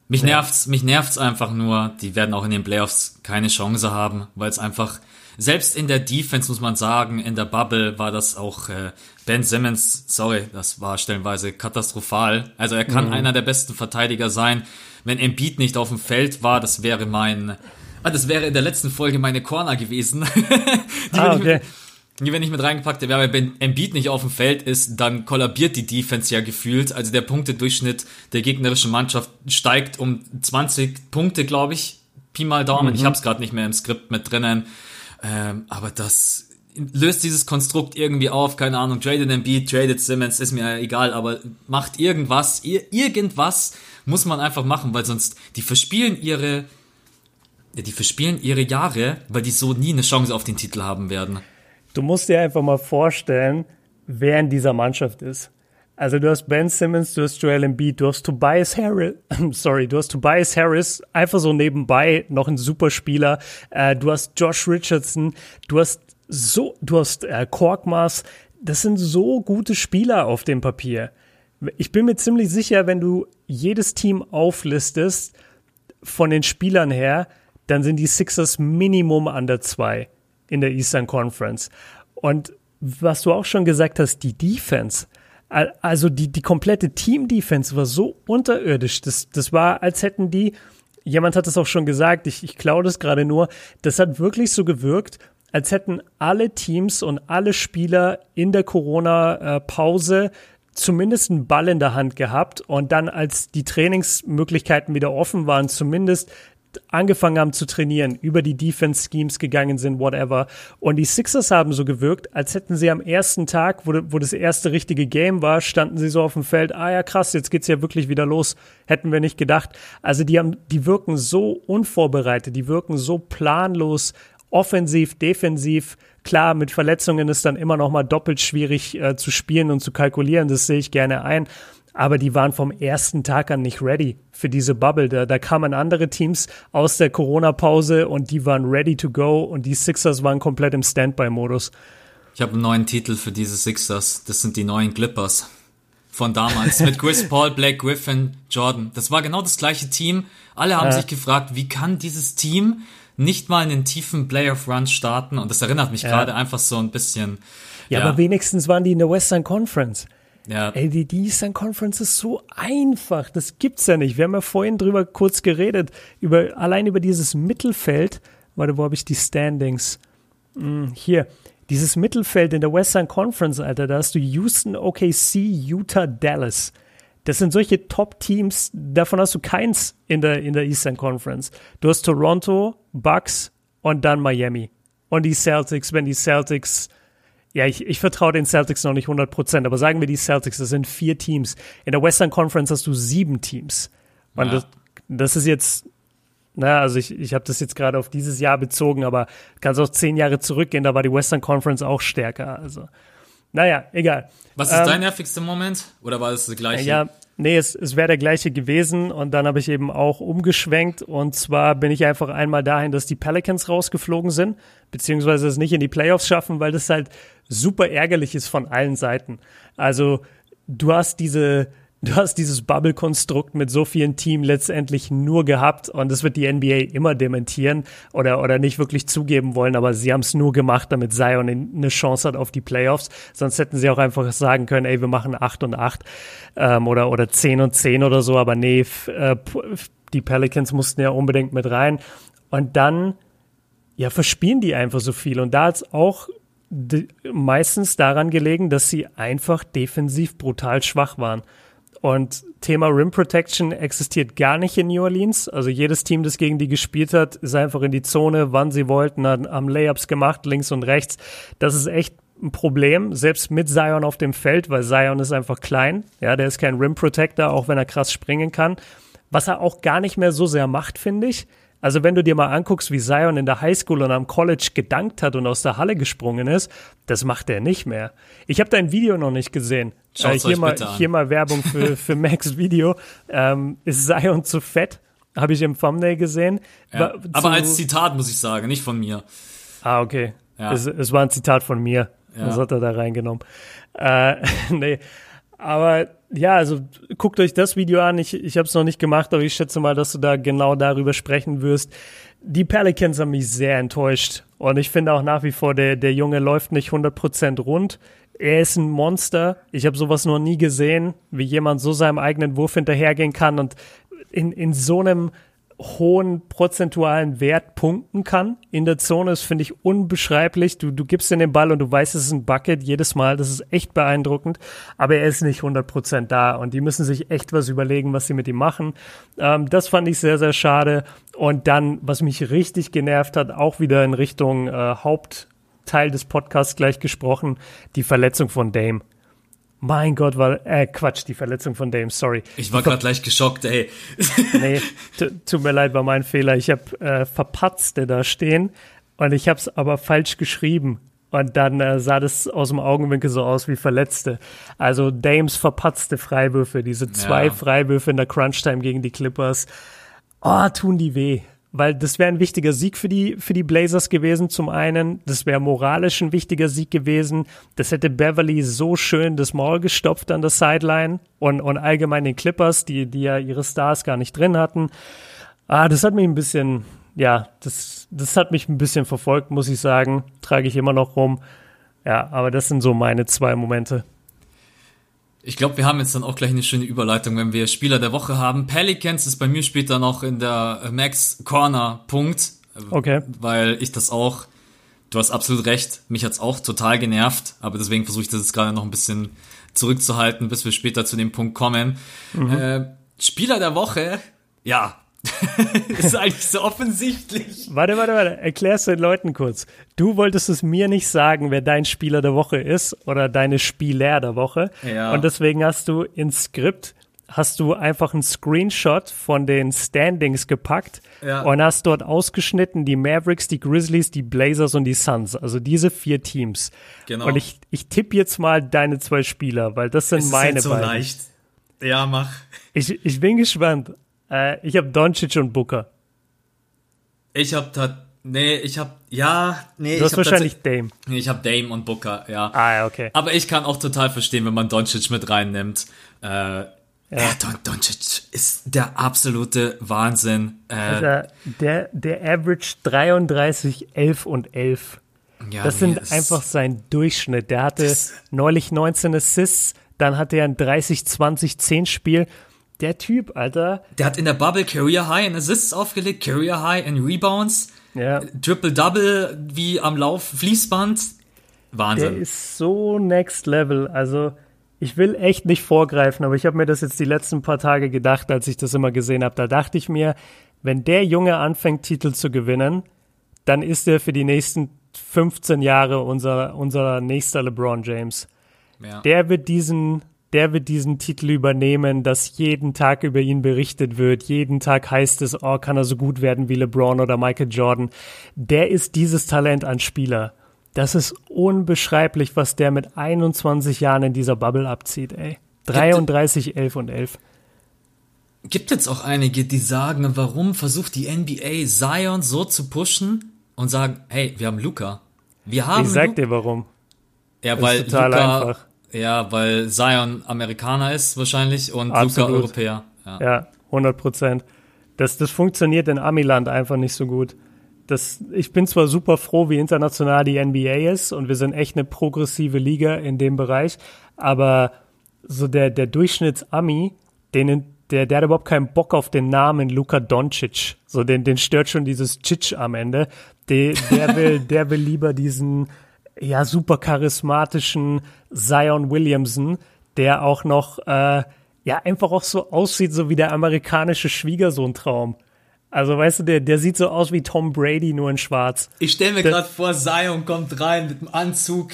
mich ja. nervt's, mich nervt's einfach nur. Die werden auch in den Playoffs keine Chance haben, weil es einfach selbst in der Defense muss man sagen, in der Bubble war das auch äh, Ben Simmons. Sorry, das war stellenweise katastrophal. Also er kann mhm. einer der besten Verteidiger sein. Wenn Embiid nicht auf dem Feld war, das wäre mein, ah, das wäre in der letzten Folge meine Corner gewesen. ah, okay wenn ich mit reingepackt habe, wenn Embiid nicht auf dem Feld ist, dann kollabiert die Defense ja gefühlt. Also der Punktedurchschnitt der gegnerischen Mannschaft steigt um 20 Punkte, glaube ich. Pi mal Daumen. Mhm. Ich habe es gerade nicht mehr im Skript mit drinnen. Ähm, aber das löst dieses Konstrukt irgendwie auf. Keine Ahnung, tradet Embiid, tradet Simmons, ist mir egal. Aber macht irgendwas, irgendwas muss man einfach machen, weil sonst die verspielen ihre, ja, die verspielen ihre Jahre, weil die so nie eine Chance auf den Titel haben werden. Du musst dir einfach mal vorstellen, wer in dieser Mannschaft ist. Also du hast Ben Simmons, du hast Joel Embiid, du hast Tobias Harris, sorry, du hast Tobias Harris, einfach so nebenbei noch ein super Spieler. Äh, du hast Josh Richardson, du hast so, du hast äh, Korkmaz. Das sind so gute Spieler auf dem Papier. Ich bin mir ziemlich sicher, wenn du jedes Team auflistest von den Spielern her, dann sind die Sixers Minimum an der zwei in der Eastern Conference. Und was du auch schon gesagt hast, die Defense, also die, die komplette Team-Defense war so unterirdisch. Das, das war, als hätten die, jemand hat es auch schon gesagt, ich, ich klaue das gerade nur, das hat wirklich so gewirkt, als hätten alle Teams und alle Spieler in der Corona-Pause zumindest einen Ball in der Hand gehabt und dann, als die Trainingsmöglichkeiten wieder offen waren, zumindest angefangen haben zu trainieren, über die Defense-Schemes gegangen sind, whatever. Und die Sixers haben so gewirkt, als hätten sie am ersten Tag, wo, wo das erste richtige Game war, standen sie so auf dem Feld, ah ja krass, jetzt geht's ja wirklich wieder los. Hätten wir nicht gedacht. Also die haben, die wirken so unvorbereitet, die wirken so planlos, offensiv, defensiv. Klar, mit Verletzungen ist dann immer noch mal doppelt schwierig äh, zu spielen und zu kalkulieren, das sehe ich gerne ein aber die waren vom ersten Tag an nicht ready für diese Bubble. Da, da kamen andere Teams aus der Corona-Pause und die waren ready to go und die Sixers waren komplett im Standby-Modus. Ich habe einen neuen Titel für diese Sixers. Das sind die neuen Clippers von damals mit Chris Paul, Blake Griffin, Jordan. Das war genau das gleiche Team. Alle haben ja. sich gefragt, wie kann dieses Team nicht mal einen tiefen Playoff-Run starten und das erinnert mich ja. gerade einfach so ein bisschen. Ja, ja, aber wenigstens waren die in der Western Conference. Ja. Ey, die, die Eastern Conference ist so einfach. Das gibt's ja nicht. Wir haben ja vorhin drüber kurz geredet. Über, allein über dieses Mittelfeld. Warte, wo habe ich die Standings? Hm, hier. Dieses Mittelfeld in der Western Conference, Alter, da hast du Houston, OKC, Utah, Dallas. Das sind solche Top-Teams, davon hast du keins in der, in der Eastern Conference. Du hast Toronto, Bucks und dann Miami. Und die Celtics, wenn die Celtics ja, ich, ich vertraue den Celtics noch nicht 100%, aber sagen wir die Celtics, das sind vier Teams. In der Western Conference hast du sieben Teams. Und ja. das, das ist jetzt, na, also ich, ich habe das jetzt gerade auf dieses Jahr bezogen, aber kannst auch zehn Jahre zurückgehen, da war die Western Conference auch stärker. Also, naja, egal. Was ist ähm, dein nervigster Moment? Oder war es das gleiche? Ja, nee, es, es wäre der gleiche gewesen und dann habe ich eben auch umgeschwenkt und zwar bin ich einfach einmal dahin, dass die Pelicans rausgeflogen sind, beziehungsweise es nicht in die Playoffs schaffen, weil das halt super ärgerlich ist von allen Seiten. Also du hast diese, du hast dieses Bubble-Konstrukt mit so vielen Teams letztendlich nur gehabt und das wird die NBA immer dementieren oder, oder nicht wirklich zugeben wollen, aber sie haben es nur gemacht, damit Zion eine Chance hat auf die Playoffs. Sonst hätten sie auch einfach sagen können, ey, wir machen 8 und 8 ähm, oder, oder 10 und 10 oder so, aber nee, äh, die Pelicans mussten ja unbedingt mit rein. Und dann, ja, verspielen die einfach so viel. Und da hat auch meistens daran gelegen, dass sie einfach defensiv brutal schwach waren. Und Thema Rim Protection existiert gar nicht in New Orleans. Also jedes Team, das gegen die gespielt hat, ist einfach in die Zone, wann sie wollten, haben Layups gemacht, links und rechts. Das ist echt ein Problem, selbst mit Zion auf dem Feld, weil Zion ist einfach klein. Ja, der ist kein Rim Protector, auch wenn er krass springen kann. Was er auch gar nicht mehr so sehr macht, finde ich. Also wenn du dir mal anguckst, wie Zion in der Highschool und am College gedankt hat und aus der Halle gesprungen ist, das macht er nicht mehr. Ich habe dein Video noch nicht gesehen. Äh, hier, mal, hier mal Werbung für, für Max Video. Ähm, ist Zion zu fett? Habe ich im Thumbnail gesehen. Ja, aber als Zitat muss ich sagen, nicht von mir. Ah, okay. Ja. Es, es war ein Zitat von mir. Ja. Das hat er da reingenommen. Äh, nee. Aber ja, also guckt euch das Video an. Ich, ich habe es noch nicht gemacht, aber ich schätze mal, dass du da genau darüber sprechen wirst. Die Pelicans haben mich sehr enttäuscht. Und ich finde auch nach wie vor, der, der Junge läuft nicht 100% rund. Er ist ein Monster. Ich habe sowas noch nie gesehen, wie jemand so seinem eigenen Wurf hinterhergehen kann und in, in so einem hohen prozentualen Wert punkten kann in der Zone. Das finde ich unbeschreiblich. Du, du gibst in den Ball und du weißt, es ist ein Bucket jedes Mal. Das ist echt beeindruckend. Aber er ist nicht 100% da und die müssen sich echt was überlegen, was sie mit ihm machen. Ähm, das fand ich sehr, sehr schade. Und dann, was mich richtig genervt hat, auch wieder in Richtung äh, Hauptteil des Podcasts gleich gesprochen, die Verletzung von Dame. Mein Gott, war, äh, Quatsch, die Verletzung von Dame, sorry. Ich war gerade leicht geschockt, ey. nee, tut mir leid, war mein Fehler. Ich habe äh, Verpatzte da stehen und ich habe es aber falsch geschrieben. Und dann äh, sah das aus dem Augenwinkel so aus wie Verletzte. Also Dames verpatzte Freiwürfe, diese zwei ja. Freiwürfe in der Crunch-Time gegen die Clippers. Oh, tun die weh weil das wäre ein wichtiger Sieg für die, für die Blazers gewesen zum einen. Das wäre moralisch ein wichtiger Sieg gewesen. Das hätte Beverly so schön das Maul gestopft an der Sideline und, und allgemein den Clippers, die, die ja ihre Stars gar nicht drin hatten. Ah, das hat mich ein bisschen, ja, das, das hat mich ein bisschen verfolgt, muss ich sagen. Trage ich immer noch rum. Ja, aber das sind so meine zwei Momente. Ich glaube, wir haben jetzt dann auch gleich eine schöne Überleitung, wenn wir Spieler der Woche haben. Pelicans ist bei mir später noch in der Max Corner Punkt. Okay. Weil ich das auch, du hast absolut recht, mich hat's auch total genervt, aber deswegen versuche ich das jetzt gerade noch ein bisschen zurückzuhalten, bis wir später zu dem Punkt kommen. Mhm. Äh, Spieler der Woche, ja, ist eigentlich so offensichtlich. Warte, warte, warte. Erklär's den Leuten kurz. Du wolltest es mir nicht sagen, wer dein Spieler der Woche ist oder deine Spieler der Woche. Ja. Und deswegen hast du ins Skript hast du einfach einen Screenshot von den Standings gepackt ja. und hast dort ausgeschnitten die Mavericks, die Grizzlies, die Blazers und die Suns. Also diese vier Teams. Genau. Und ich, ich tippe jetzt mal deine zwei Spieler, weil das sind es meine ist so beiden. leicht. Ja, mach. Ich, ich bin gespannt. Äh, ich habe Doncic und Booker. Ich habe da Nee, ich habe ja, nee, du hast wahrscheinlich Dame. Nee, ich habe Dame und Booker, ja. Ah, ja, okay. Aber ich kann auch total verstehen, wenn man Doncic mit reinnimmt. Äh, Ja, ja Don Doncic ist der absolute Wahnsinn. Äh, also der, der Average 33, 11 und 11. Ja, das nee, sind einfach sein Durchschnitt. Der hatte neulich 19 Assists, dann hatte er ein 30-20-10-Spiel. Der Typ, Alter. Der hat in der Bubble Career High in Assists aufgelegt, Career High in Rebounds. Ja. Triple-Double wie am Lauf, Fließband. Wahnsinn. Der ist so next level. Also, ich will echt nicht vorgreifen, aber ich habe mir das jetzt die letzten paar Tage gedacht, als ich das immer gesehen habe. Da dachte ich mir, wenn der Junge anfängt, Titel zu gewinnen, dann ist er für die nächsten 15 Jahre unser, unser nächster LeBron James. Ja. Der wird diesen, der wird diesen Titel übernehmen, dass jeden Tag über ihn berichtet wird. Jeden Tag heißt es, oh, kann er so gut werden wie LeBron oder Michael Jordan. Der ist dieses Talent an Spieler. Das ist unbeschreiblich, was der mit 21 Jahren in dieser Bubble abzieht, ey. 33, 11 und 11. Gibt jetzt auch einige, die sagen, warum versucht die NBA Zion so zu pushen und sagen, hey, wir haben Luca. Wir haben Ich sag dir warum. Ja, weil total Luca, einfach. Ja, weil Zion Amerikaner ist wahrscheinlich und Absolut. Luca Europäer. Ja. ja, 100 Prozent. Das, das funktioniert in Amiland einfach nicht so gut. Das, ich bin zwar super froh, wie international die NBA ist und wir sind echt eine progressive Liga in dem Bereich, aber so der, der Durchschnitts-Ami, den, der, der hat überhaupt keinen Bock auf den Namen Luka Doncic. So, den, den stört schon dieses Cic am Ende. Der, der will, der will lieber diesen, ja, super charismatischen Zion Williamson, der auch noch, äh, ja, einfach auch so aussieht, so wie der amerikanische Schwiegersohn-Traum. Also, weißt du, der, der sieht so aus wie Tom Brady, nur in schwarz. Ich stelle mir gerade vor, Zion kommt rein mit dem Anzug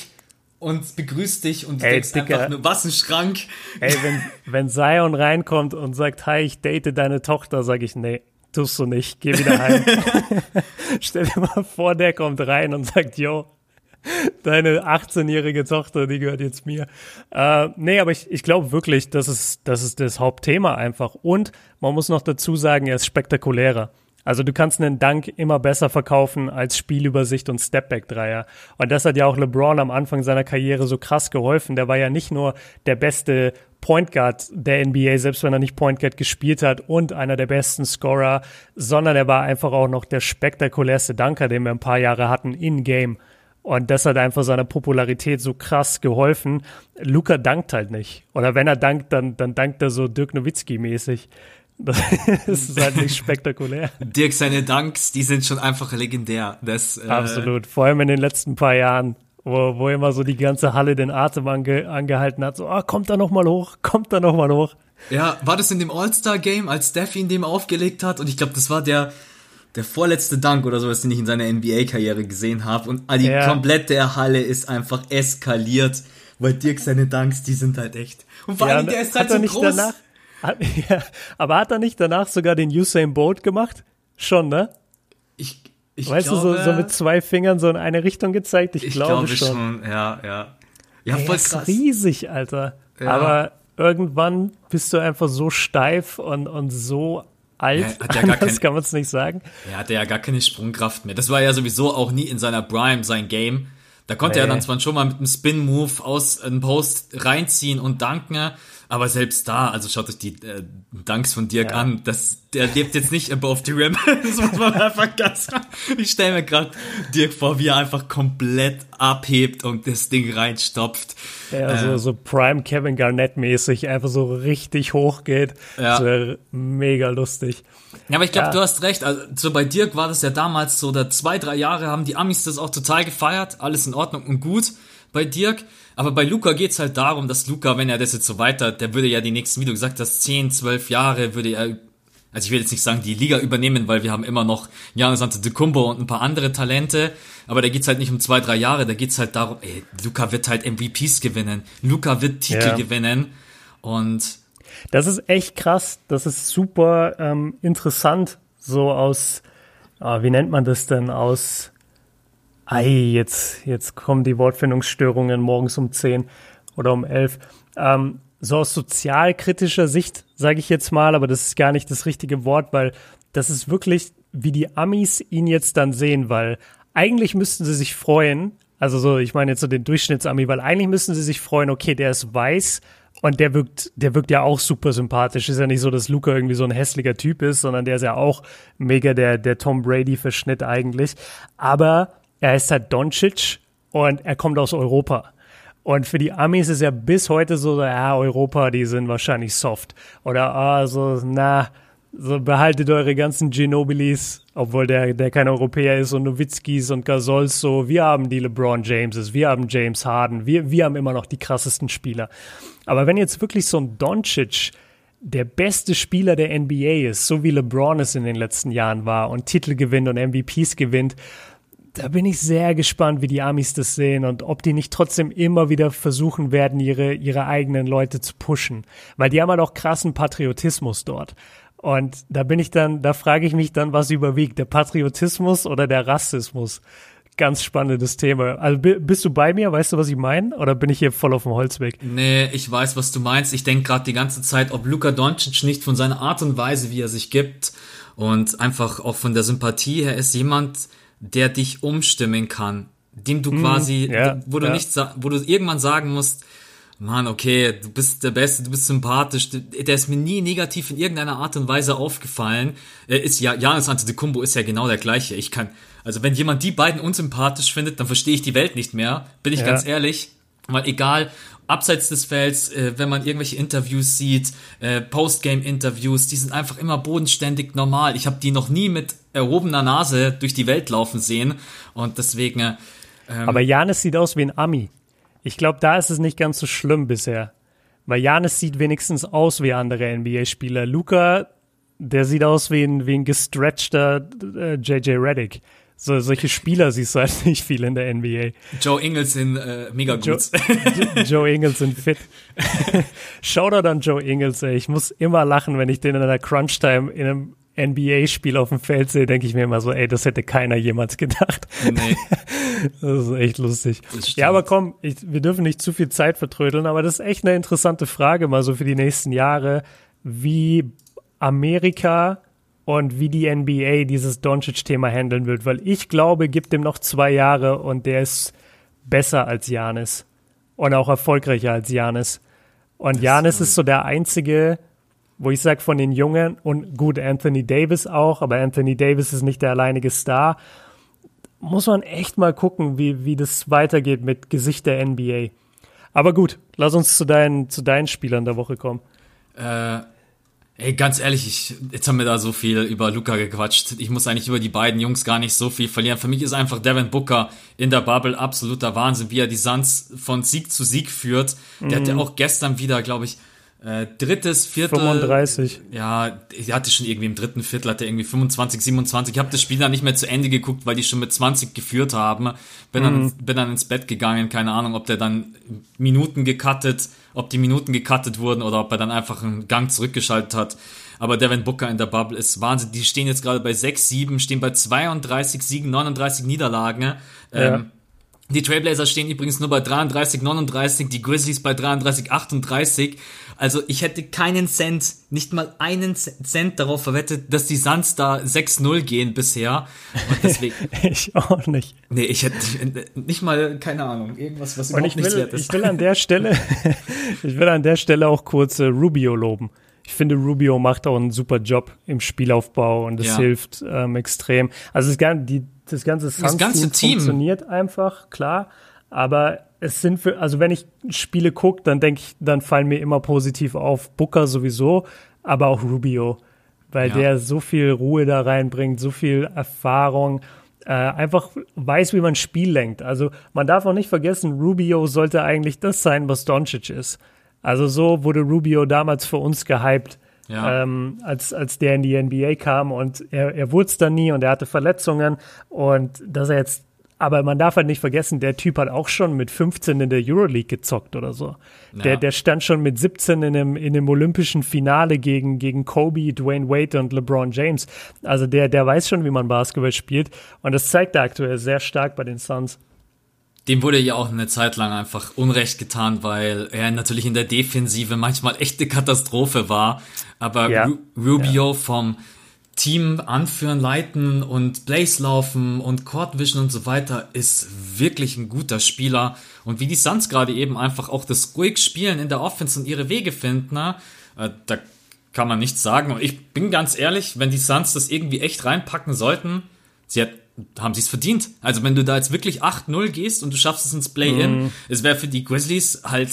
und begrüßt dich und du ey, denkst Dicker, einfach nur, was ein Schrank. Ey, wenn, wenn Zion reinkommt und sagt, hi, ich date deine Tochter, sage ich, nee, tust du nicht, geh wieder heim. Stell dir mal vor, der kommt rein und sagt, yo, deine 18-jährige Tochter, die gehört jetzt mir. Äh, nee, aber ich, ich glaube wirklich, das ist, das ist das Hauptthema einfach. Und man muss noch dazu sagen, er ist spektakulärer. Also du kannst einen Dank immer besser verkaufen als Spielübersicht und Stepback-Dreier. Und das hat ja auch LeBron am Anfang seiner Karriere so krass geholfen. Der war ja nicht nur der beste Point Guard der NBA, selbst wenn er nicht Point Guard gespielt hat und einer der besten Scorer, sondern er war einfach auch noch der spektakulärste Danker, den wir ein paar Jahre hatten in-game. Und das hat einfach seiner Popularität so krass geholfen. Luca dankt halt nicht. Oder wenn er dankt, dann, dann dankt er so Dirk Nowitzki-mäßig. Das ist halt nicht spektakulär. Dirk, seine Danks, die sind schon einfach legendär. Das, äh Absolut. Vor allem in den letzten paar Jahren, wo, wo immer so die ganze Halle den Atem ange, angehalten hat. So, ah, kommt da noch mal hoch, kommt da noch mal hoch. Ja, war das in dem All-Star-Game, als Steph ihn dem aufgelegt hat? Und ich glaube, das war der, der vorletzte Dank oder sowas, den ich in seiner NBA-Karriere gesehen habe. Und die ja. komplette Halle ist einfach eskaliert, weil Dirk seine Danks, die sind halt echt. Und vor allem, der ist halt so groß. Danach, hat, ja, aber hat er nicht danach sogar den Usain Bolt gemacht? Schon, ne? Ich, ich weißt glaube, du, so, so mit zwei Fingern so in eine Richtung gezeigt? Ich, ich glaube, glaube schon. schon. Ja, ja. Ja, voll krass. Ist riesig, Alter. Ja. Aber irgendwann bist du einfach so steif und, und so alt. Ja, hat ja keine, kann man es nicht sagen. Er hatte ja gar keine Sprungkraft mehr. Das war ja sowieso auch nie in seiner Prime sein Game. Da konnte nee. er dann zwar schon mal mit einem Spin-Move aus einem Post reinziehen und danken, aber selbst da, also schaut euch die äh, Danks von Dirk ja. an, das, der lebt jetzt nicht above the rim. das muss man einfach ganz. Ich stelle mir gerade Dirk vor, wie er einfach komplett abhebt und das Ding reinstopft. Ja, äh, so, so Prime Kevin Garnett mäßig, einfach so richtig hoch geht. Ja. Das wäre mega lustig. Ja, aber ich glaube, ja. du hast recht. Also so bei Dirk war das ja damals so, da zwei, drei Jahre haben die Amis das auch total gefeiert, alles in Ordnung und gut bei Dirk. Aber bei Luca geht's halt darum, dass Luca, wenn er das jetzt so weiter, der würde ja die nächsten, wie du gesagt hast, 10, 12 Jahre würde er, also ich will jetzt nicht sagen, die Liga übernehmen, weil wir haben immer noch Giannis Antetokounmpo und ein paar andere Talente, aber da geht's halt nicht um zwei, drei Jahre, da geht's halt darum, ey, Luca wird halt MVPs gewinnen, Luca wird Titel ja. gewinnen und das ist echt krass, das ist super ähm, interessant, so aus, äh, wie nennt man das denn, aus Ei, jetzt, jetzt kommen die Wortfindungsstörungen morgens um 10 oder um 11. Ähm, so aus sozialkritischer Sicht, sage ich jetzt mal, aber das ist gar nicht das richtige Wort, weil das ist wirklich, wie die Amis ihn jetzt dann sehen, weil eigentlich müssten sie sich freuen, also so, ich meine jetzt so den Durchschnittsami, weil eigentlich müssten sie sich freuen, okay, der ist weiß Und der wirkt, der wirkt ja auch super sympathisch. Ist ja nicht so, dass Luca irgendwie so ein hässlicher Typ ist, sondern der ist ja auch mega der, der Tom Brady-Verschnitt eigentlich. Aber er ist halt Doncic und er kommt aus Europa. Und für die Amis ist ja bis heute so, ja, Europa, die sind wahrscheinlich soft. Oder, ah, so, na, so behaltet eure ganzen Ginobilis, obwohl der, der kein Europäer ist, und Nowitzkis und Gasols so. Wir haben die LeBron Jameses, wir haben James Harden, wir, wir haben immer noch die krassesten Spieler. Aber wenn jetzt wirklich so ein Doncic der beste Spieler der NBA ist, so wie LeBron es in den letzten Jahren war und Titel gewinnt und MVPs gewinnt, da bin ich sehr gespannt, wie die Amis das sehen und ob die nicht trotzdem immer wieder versuchen werden, ihre, ihre eigenen Leute zu pushen. Weil die haben halt auch krassen Patriotismus dort. Und da bin ich dann, da frage ich mich dann, was überwiegt, der Patriotismus oder der Rassismus? Ganz spannendes Thema. Also bist du bei mir? Weißt du, was ich meine? Oder bin ich hier voll auf dem Holzweg? Nee, ich weiß, was du meinst. Ich denke gerade die ganze Zeit, ob Luka Doncic nicht von seiner Art und Weise, wie er sich gibt und einfach auch von der Sympathie her ist jemand, der dich umstimmen kann, dem du quasi, mm, yeah, wo du ja. nicht, wo du irgendwann sagen musst, Mann, okay, du bist der Beste, du bist sympathisch, der ist mir nie negativ in irgendeiner Art und Weise aufgefallen. Ist ja, Janis Antetokounmpo ist ja genau der gleiche. Ich kann, also wenn jemand die beiden unsympathisch findet, dann verstehe ich die Welt nicht mehr, bin ich ja. ganz ehrlich. Weil egal, abseits des Felds, äh, wenn man irgendwelche Interviews sieht, äh, Postgame-Interviews, die sind einfach immer bodenständig normal. Ich habe die noch nie mit erhobener Nase durch die Welt laufen sehen und deswegen. Äh, ähm, Aber Janis sieht aus wie ein Ami. Ich glaube, da ist es nicht ganz so schlimm bisher. Weil Janis sieht wenigstens aus wie andere NBA-Spieler. Luca, der sieht aus wie ein, wie ein gestretchter äh, JJ Reddick. So, solche Spieler siehst du halt nicht viel in der NBA. Joe Ingles sind äh, mega gut. Joe, Joe Ingles sind fit. Shoutout an Joe Ingles, ey. Ich muss immer lachen, wenn ich den in einer Crunch-Time in einem NBA-Spiel auf dem Feld sehe, denke ich mir immer so, ey, das hätte keiner jemals gedacht. Nee. das ist echt lustig. Ja, aber komm, ich, wir dürfen nicht zu viel Zeit vertrödeln, aber das ist echt eine interessante Frage mal so für die nächsten Jahre, wie Amerika und wie die NBA dieses Doncic-Thema handeln wird, weil ich glaube, gibt ihm noch zwei Jahre und der ist besser als Janis und auch erfolgreicher als Janis. Und Janis ist so der einzige, wo ich sage von den Jungen und gut, Anthony Davis auch, aber Anthony Davis ist nicht der alleinige Star. Muss man echt mal gucken, wie, wie das weitergeht mit Gesicht der NBA. Aber gut, lass uns zu deinen, zu deinen Spielern der Woche kommen. Äh, ey, ganz ehrlich, ich, jetzt haben wir da so viel über Luca gequatscht. Ich muss eigentlich über die beiden Jungs gar nicht so viel verlieren. Für mich ist einfach Devin Booker in der Bubble absoluter Wahnsinn, wie er die Suns von Sieg zu Sieg führt. Der mhm. hat ja auch gestern wieder, glaube ich, äh, drittes, viertes. 35. Ja, ich hatte schon irgendwie im dritten Viertel, hatte irgendwie 25, 27. Ich habe das Spiel dann nicht mehr zu Ende geguckt, weil die schon mit 20 geführt haben. Bin, mhm. dann, bin dann ins Bett gegangen, keine Ahnung, ob der dann Minuten gecuttet, ob die Minuten gecuttet wurden oder ob er dann einfach einen Gang zurückgeschaltet hat. Aber Devin Booker in der Bubble ist Wahnsinn. Die stehen jetzt gerade bei 6, 7, stehen bei 32 Siegen, 39 Niederlagen. Ja. Die Trailblazers stehen übrigens nur bei 33, 39, die Grizzlies bei 33, 38. Also ich hätte keinen Cent, nicht mal einen Cent darauf verwettet, dass die Suns da 6-0 gehen bisher. Und deswegen. ich auch nicht. Nee, ich hätte nicht mal, keine Ahnung, irgendwas, was überhaupt nichts wert ist. Ich will an der Stelle, ich will an der Stelle auch kurz äh, Rubio loben. Ich finde, Rubio macht auch einen super Job im Spielaufbau und das ja. hilft ähm, extrem. Also das, die, das ganze Suns das ganze Team funktioniert einfach, klar. Aber es sind für, also wenn ich Spiele gucke, dann denke ich, dann fallen mir immer positiv auf Booker sowieso, aber auch Rubio, weil ja. der so viel Ruhe da reinbringt, so viel Erfahrung, äh, einfach weiß, wie man Spiel lenkt. Also man darf auch nicht vergessen, Rubio sollte eigentlich das sein, was Doncic ist. Also so wurde Rubio damals für uns gehypt. Ja. Ähm, als, als der in die NBA kam und er, er wurde es dann nie und er hatte Verletzungen und dass er jetzt aber man darf halt nicht vergessen, der Typ hat auch schon mit 15 in der Euroleague gezockt oder so. Ja. Der, der stand schon mit 17 in einem, in einem olympischen Finale gegen, gegen Kobe, Dwayne Wade und LeBron James. Also der, der weiß schon, wie man Basketball spielt. Und das zeigt er aktuell sehr stark bei den Suns. Dem wurde ja auch eine Zeit lang einfach Unrecht getan, weil er natürlich in der Defensive manchmal echte Katastrophe war. Aber ja. Rubio ja. vom Team anführen, leiten und Blaze laufen und Court Vision und so weiter, ist wirklich ein guter Spieler. Und wie die Suns gerade eben einfach auch das ruhig spielen in der Offense und ihre Wege finden, na, äh, da kann man nichts sagen. Und ich bin ganz ehrlich, wenn die Suns das irgendwie echt reinpacken sollten, sie hat, haben sie es verdient. Also wenn du da jetzt wirklich 8-0 gehst und du schaffst es ins Play-In, mm. es wäre für die Grizzlies halt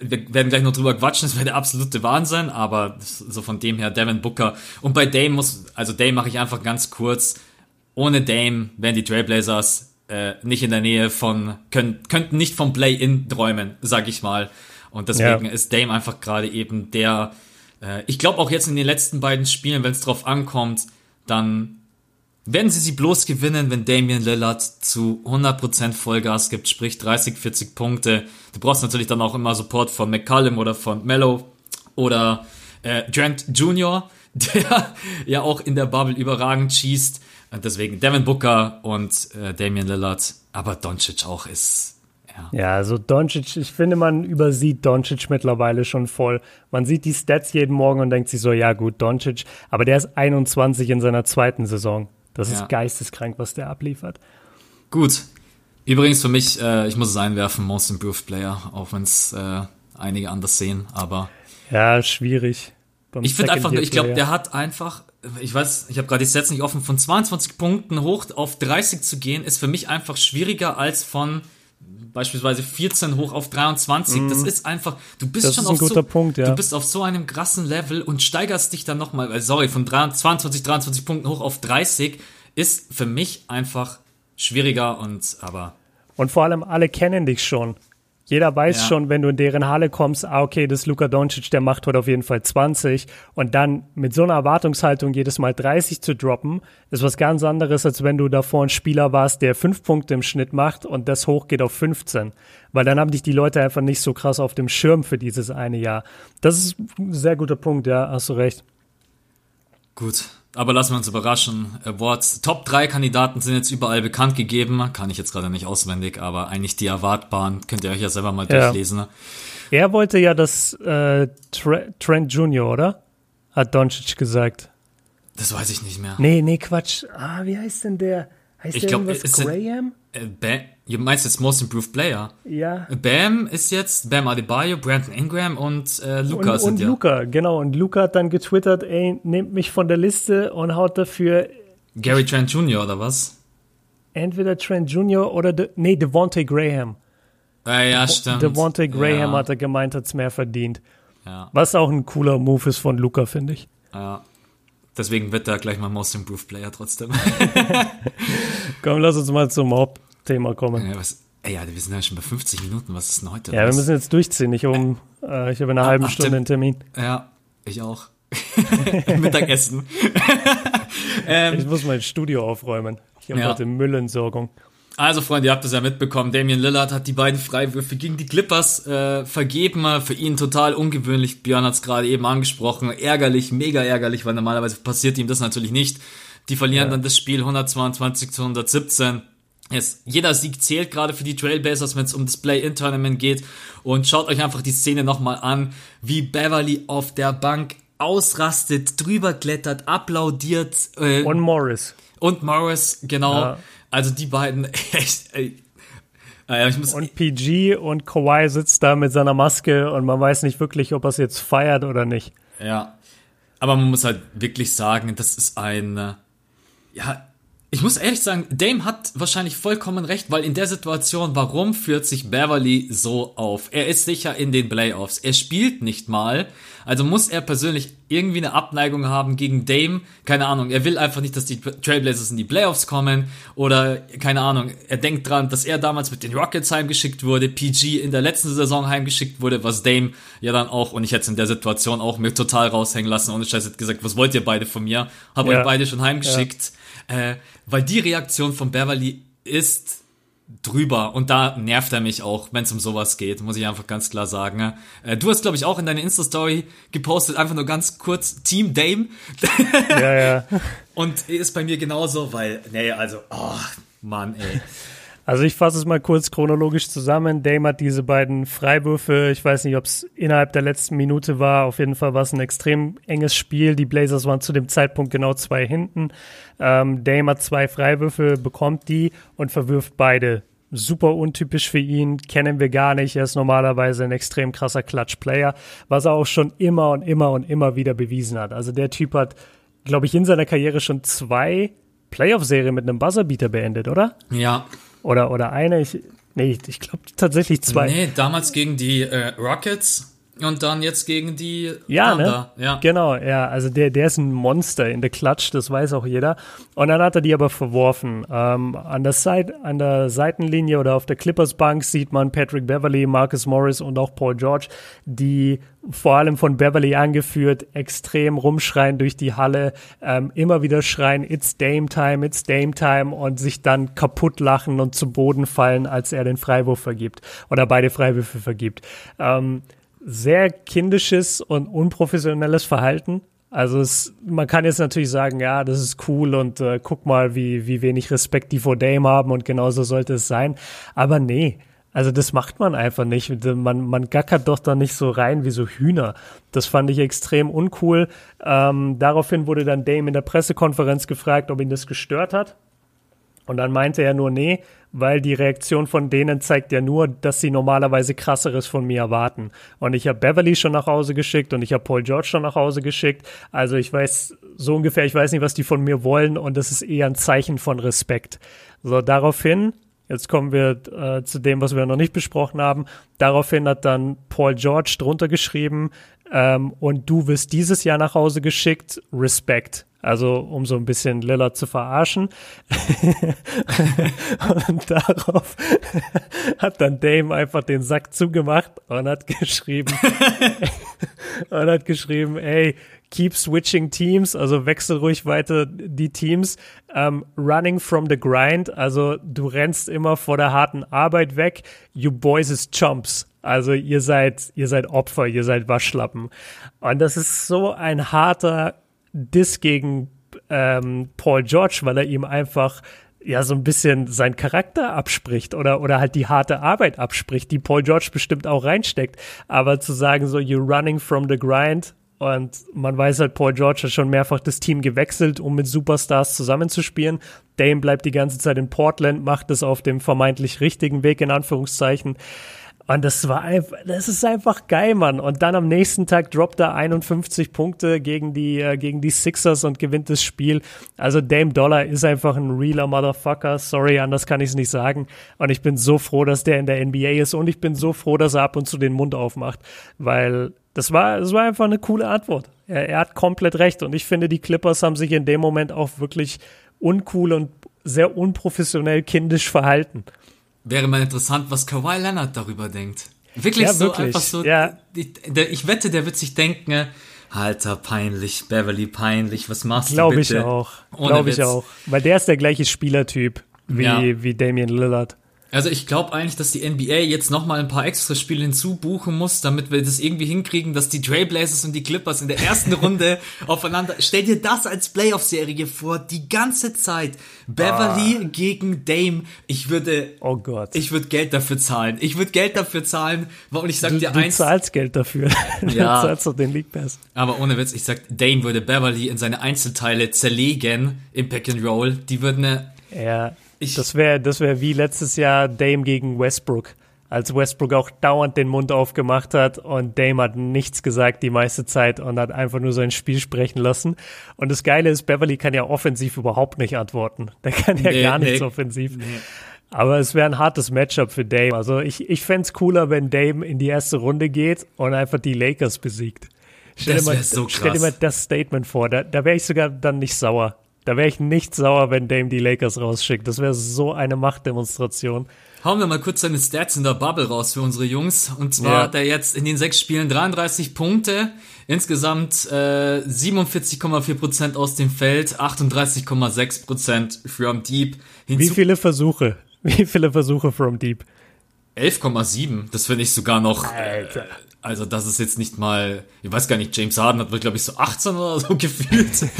wir werden gleich noch drüber quatschen, das wäre der absolute Wahnsinn, aber so von dem her Devin Booker. Und bei Dame muss, also Dame mache ich einfach ganz kurz. Ohne Dame wären die Trailblazers äh, nicht in der Nähe von, können, könnten nicht vom Play-In träumen, sag ich mal. Und deswegen ja. ist Dame einfach gerade eben der, äh, ich glaube auch jetzt in den letzten beiden Spielen, wenn es drauf ankommt, dann werden sie sie bloß gewinnen, wenn Damian Lillard zu 100% Vollgas gibt, sprich 30, 40 Punkte. Du brauchst natürlich dann auch immer Support von McCallum oder von Mello oder äh, Trent Jr., der ja auch in der Bubble überragend schießt. Deswegen Devin Booker und äh, Damian Lillard, aber Doncic auch ist ja. ja, also Doncic, ich finde, man übersieht Doncic mittlerweile schon voll. Man sieht die Stats jeden Morgen und denkt sich so, ja gut, Doncic, aber der ist 21 in seiner zweiten Saison. Das ja. ist geisteskrank, was der abliefert. Gut. Übrigens für mich, äh, ich muss es einwerfen, Most Improved Player, auch wenn es äh, einige anders sehen, aber. Ja, schwierig. Ich finde einfach nur, ich glaube, der hat einfach, ich weiß, ich habe gerade die Sets nicht offen, von 22 Punkten hoch auf 30 zu gehen, ist für mich einfach schwieriger als von beispielsweise 14 hoch auf 23. Mm. Das mhm. ist einfach, du bist das schon auf so, Punkt, ja. du bist auf so einem krassen Level und steigerst dich dann nochmal, äh, sorry, von 22, 23 Punkten hoch auf 30 ist für mich einfach schwieriger und aber. Und vor allem alle kennen dich schon. Jeder weiß ja. schon, wenn du in deren Halle kommst, ah, okay, das ist Luka Doncic, der macht heute auf jeden Fall 20. Und dann mit so einer Erwartungshaltung jedes Mal 30 zu droppen, ist was ganz anderes, als wenn du davor ein Spieler warst, der fünf Punkte im Schnitt macht und das hochgeht auf 15. Weil dann haben dich die Leute einfach nicht so krass auf dem Schirm für dieses eine Jahr. Das ist ein sehr guter Punkt, ja, hast du recht. Gut, aber lassen wir uns überraschen. Awards. Top 3 Kandidaten sind jetzt überall bekannt gegeben. Kann ich jetzt gerade nicht auswendig, aber eigentlich die erwartbaren. Könnt ihr euch ja selber mal ja. durchlesen. Er wollte ja das äh, Trent Junior, oder? Hat Doncic gesagt. Das weiß ich nicht mehr. Nee, nee, Quatsch. Ah, wie heißt denn der? Heißt ich der glaub, irgendwas Graham? Äh, du meinst jetzt Most Improved Player? Ja. Bam ist jetzt Bam Adebayo, Brandon Ingram und äh, Luca und, sind und ja. Luca, genau. Und Luca hat dann getwittert, ey, nehmt mich von der Liste und haut dafür Gary Trent Jr. oder was? Entweder Trent Jr. oder De, nee, Devontae Graham. Äh, ja, stimmt. Devontae Graham ja. hat er gemeint, hat's mehr verdient. Ja. Was auch ein cooler Move ist von Luca, finde ich. Ja. Deswegen wird er gleich mal Most Improved Player trotzdem. Komm, lass uns mal zum Hauptthema kommen. Ja, was, ey, ja, wir sind ja schon bei 50 Minuten. Was ist denn heute? Ja, los? wir müssen jetzt durchziehen. Ich, um, äh, ich habe in einer ah, halben ach, Stunde einen Termin. Ja, ich auch. Mittagessen. ähm, ich muss mein Studio aufräumen. Ich habe ja. heute Müllentsorgung. Also, Freunde, ihr habt es ja mitbekommen. Damian Lillard hat die beiden Freiwürfe gegen die Clippers äh, vergeben. Für ihn total ungewöhnlich. Björn hat es gerade eben angesprochen. Ärgerlich, mega ärgerlich, weil normalerweise passiert ihm das natürlich nicht. Die verlieren ja. dann das Spiel 122 zu 117. Yes. Jeder Sieg zählt gerade für die Trailblazers, wenn es um das Play-In-Tournament geht. Und schaut euch einfach die Szene nochmal an, wie Beverly auf der Bank ausrastet, drüber klettert, applaudiert. Äh, und Morris. Und Morris, genau. Ja. Also die beiden, echt. Äh, und PG und Kawhi sitzt da mit seiner Maske und man weiß nicht wirklich, ob er es jetzt feiert oder nicht. Ja. Aber man muss halt wirklich sagen, das ist ein, äh, ja, ich muss ehrlich sagen, Dame hat wahrscheinlich vollkommen recht, weil in der Situation, warum führt sich Beverly so auf? Er ist sicher in den Playoffs. Er spielt nicht mal. Also muss er persönlich irgendwie eine Abneigung haben gegen Dame. Keine Ahnung. Er will einfach nicht, dass die Trailblazers in die Playoffs kommen. Oder, keine Ahnung. Er denkt dran, dass er damals mit den Rockets heimgeschickt wurde. PG in der letzten Saison heimgeschickt wurde, was Dame ja dann auch, und ich hätte es in der Situation auch mir total raushängen lassen. Und ich hätte gesagt, was wollt ihr beide von mir? Hab ja. euch beide schon heimgeschickt. Ja. Äh, weil die Reaktion von Beverly ist drüber und da nervt er mich auch, wenn es um sowas geht, muss ich einfach ganz klar sagen. Äh, du hast, glaube ich, auch in deine Insta-Story gepostet, einfach nur ganz kurz Team Dame. Ja, ja. und ist bei mir genauso, weil, nee, also, oh, Mann, ey. Also ich fasse es mal kurz chronologisch zusammen. Dame hat diese beiden Freiwürfe, ich weiß nicht, ob es innerhalb der letzten Minute war, auf jeden Fall war es ein extrem enges Spiel. Die Blazers waren zu dem Zeitpunkt genau zwei hinten. Ähm, Dame hat zwei Freiwürfe, bekommt die und verwirft beide. Super untypisch für ihn, kennen wir gar nicht. Er ist normalerweise ein extrem krasser Clutch-Player, was er auch schon immer und immer und immer wieder bewiesen hat. Also der Typ hat, glaube ich, in seiner Karriere schon zwei Playoff-Serien mit einem Buzzerbeater beendet, oder? Ja, oder, oder eine, ich, nee, ich glaube tatsächlich zwei. Nee, damals gegen die äh, Rockets und dann jetzt gegen die ja, Thunder. Ne? Ja, genau, ja. Also der, der ist ein Monster in der Klatsch, das weiß auch jeder. Und dann hat er die aber verworfen. Ähm, an, der Seite, an der Seitenlinie oder auf der Clippers Bank sieht man Patrick Beverly, Marcus Morris und auch Paul George, die vor allem von Beverly angeführt, extrem rumschreien durch die Halle, ähm, immer wieder schreien, it's Dame Time, it's Dame Time und sich dann kaputt lachen und zu Boden fallen, als er den Freiwurf vergibt oder beide Freiwürfe vergibt. Ähm, sehr kindisches und unprofessionelles Verhalten. Also es, man kann jetzt natürlich sagen, ja, das ist cool und äh, guck mal, wie, wie wenig Respekt die vor Dame haben und genauso sollte es sein. Aber nee, also das macht man einfach nicht. Man, man gackert doch da nicht so rein wie so Hühner. Das fand ich extrem uncool. Ähm, daraufhin wurde dann Dame in der Pressekonferenz gefragt, ob ihn das gestört hat. Und dann meinte er nur, nee, weil die Reaktion von denen zeigt ja nur, dass sie normalerweise krasseres von mir erwarten. Und ich habe Beverly schon nach Hause geschickt und ich habe Paul George schon nach Hause geschickt. Also ich weiß so ungefähr, ich weiß nicht, was die von mir wollen und das ist eher ein Zeichen von Respekt. So, daraufhin Jetzt kommen wir äh, zu dem, was wir noch nicht besprochen haben. Daraufhin hat dann Paul George drunter geschrieben, ähm, und du wirst dieses Jahr nach Hause geschickt, Respekt. Also um so ein bisschen Lillard zu verarschen. und darauf hat dann Dame einfach den Sack zugemacht und hat geschrieben und hat geschrieben, ey, keep switching teams, also wechsel ruhig weiter die Teams. Um, running from the grind, also du rennst immer vor der harten Arbeit weg. You boys is chumps. Also ihr seid, ihr seid Opfer, ihr seid Waschlappen. Und das ist so ein harter Diss gegen ähm, Paul George, weil er ihm einfach ja so ein bisschen sein Charakter abspricht oder oder halt die harte Arbeit abspricht, die Paul George bestimmt auch reinsteckt. Aber zu sagen so you're running from the grind und man weiß halt, Paul George hat schon mehrfach das Team gewechselt, um mit Superstars zusammenzuspielen. Dame bleibt die ganze Zeit in Portland, macht es auf dem vermeintlich richtigen Weg in Anführungszeichen. Und das war einfach, das ist einfach geil, Mann. Und dann am nächsten Tag droppt er 51 Punkte gegen die, äh, gegen die Sixers und gewinnt das Spiel. Also Dame Dollar ist einfach ein realer Motherfucker. Sorry, anders kann ich es nicht sagen. Und ich bin so froh, dass der in der NBA ist. Und ich bin so froh, dass er ab und zu den Mund aufmacht. Weil das war, das war einfach eine coole Antwort. Er, er hat komplett recht. Und ich finde, die Clippers haben sich in dem Moment auch wirklich uncool und sehr unprofessionell kindisch verhalten. Wäre mal interessant, was Kawhi Leonard darüber denkt. Wirklich ja, so wirklich. einfach so. Ja. Ich, ich, wette, der wird sich denken, Alter, peinlich, Beverly, peinlich, was machst Glaub du bitte? Glaube ich auch. Glaube ich auch. Weil der ist der gleiche Spielertyp wie, ja. wie Damian Lillard. Also ich glaube eigentlich, dass die NBA jetzt nochmal ein paar extra Spiele hinzubuchen muss, damit wir das irgendwie hinkriegen, dass die Trailblazers und die Clippers in der ersten Runde aufeinander. Stell dir das als Playoff-Serie vor, die ganze Zeit. Beverly ah. gegen Dame. Ich würde. Oh Gott. Ich würde Geld dafür zahlen. Ich würde Geld dafür zahlen. Und ich sag du, dir du eins. Du zahlst Geld dafür. Ja. du zahlst doch den League Pass. Aber ohne Witz, ich sag, Dame würde Beverly in seine Einzelteile zerlegen im Pack and Roll. Die würden eine. Ja. Ich das wäre das wär wie letztes Jahr Dame gegen Westbrook. Als Westbrook auch dauernd den Mund aufgemacht hat und Dame hat nichts gesagt die meiste Zeit und hat einfach nur sein Spiel sprechen lassen. Und das Geile ist, Beverly kann ja offensiv überhaupt nicht antworten. Der kann ja nee, gar nichts nee, offensiv. Nee. Aber es wäre ein hartes Matchup für Dame. Also ich, ich fände es cooler, wenn Dame in die erste Runde geht und einfach die Lakers besiegt. Stell, dir mal, so stell dir mal das Statement vor. Da, da wäre ich sogar dann nicht sauer. Da wäre ich nicht sauer, wenn Dame die Lakers rausschickt. Das wäre so eine Machtdemonstration. Hauen wir mal kurz seine Stats in der Bubble raus für unsere Jungs. Und zwar ja. hat er jetzt in den sechs Spielen 33 Punkte, insgesamt äh, 47,4% aus dem Feld, 38,6% from Deep. Hinzu Wie viele Versuche? Wie viele Versuche from Deep? 11,7. Das finde ich sogar noch. Alter. Also das ist jetzt nicht mal, ich weiß gar nicht, James Harden hat glaube ich so 18 oder so gefühlt.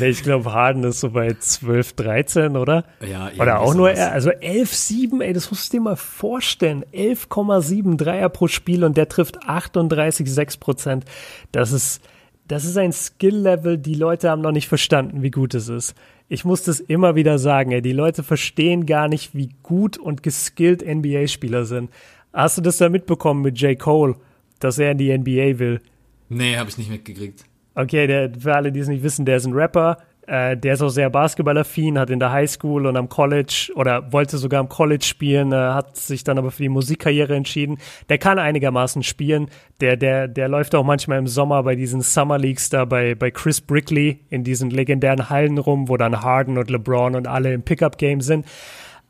nee, ich glaube Harden ist so bei 12, 13, oder? Ja, Oder auch nur, er, also 11, 7, ey, das musst du dir mal vorstellen. 11,7 Dreier pro Spiel und der trifft 38, 6 Prozent. Das ist, das ist ein Skill-Level, die Leute haben noch nicht verstanden, wie gut es ist. Ich muss das immer wieder sagen, ey, die Leute verstehen gar nicht, wie gut und geskillt NBA-Spieler sind. Hast du das da mitbekommen mit J. Cole? Dass er in die NBA will. Nee, habe ich nicht mitgekriegt. Okay, der, für alle, die es nicht wissen, der ist ein Rapper. Äh, der ist auch sehr basketballaffin, hat in der Highschool und am College oder wollte sogar am College spielen, äh, hat sich dann aber für die Musikkarriere entschieden. Der kann einigermaßen spielen. Der, der, der läuft auch manchmal im Sommer bei diesen Summer Leagues da bei, bei Chris Brickley in diesen legendären Hallen rum, wo dann Harden und LeBron und alle im Pickup-Game sind.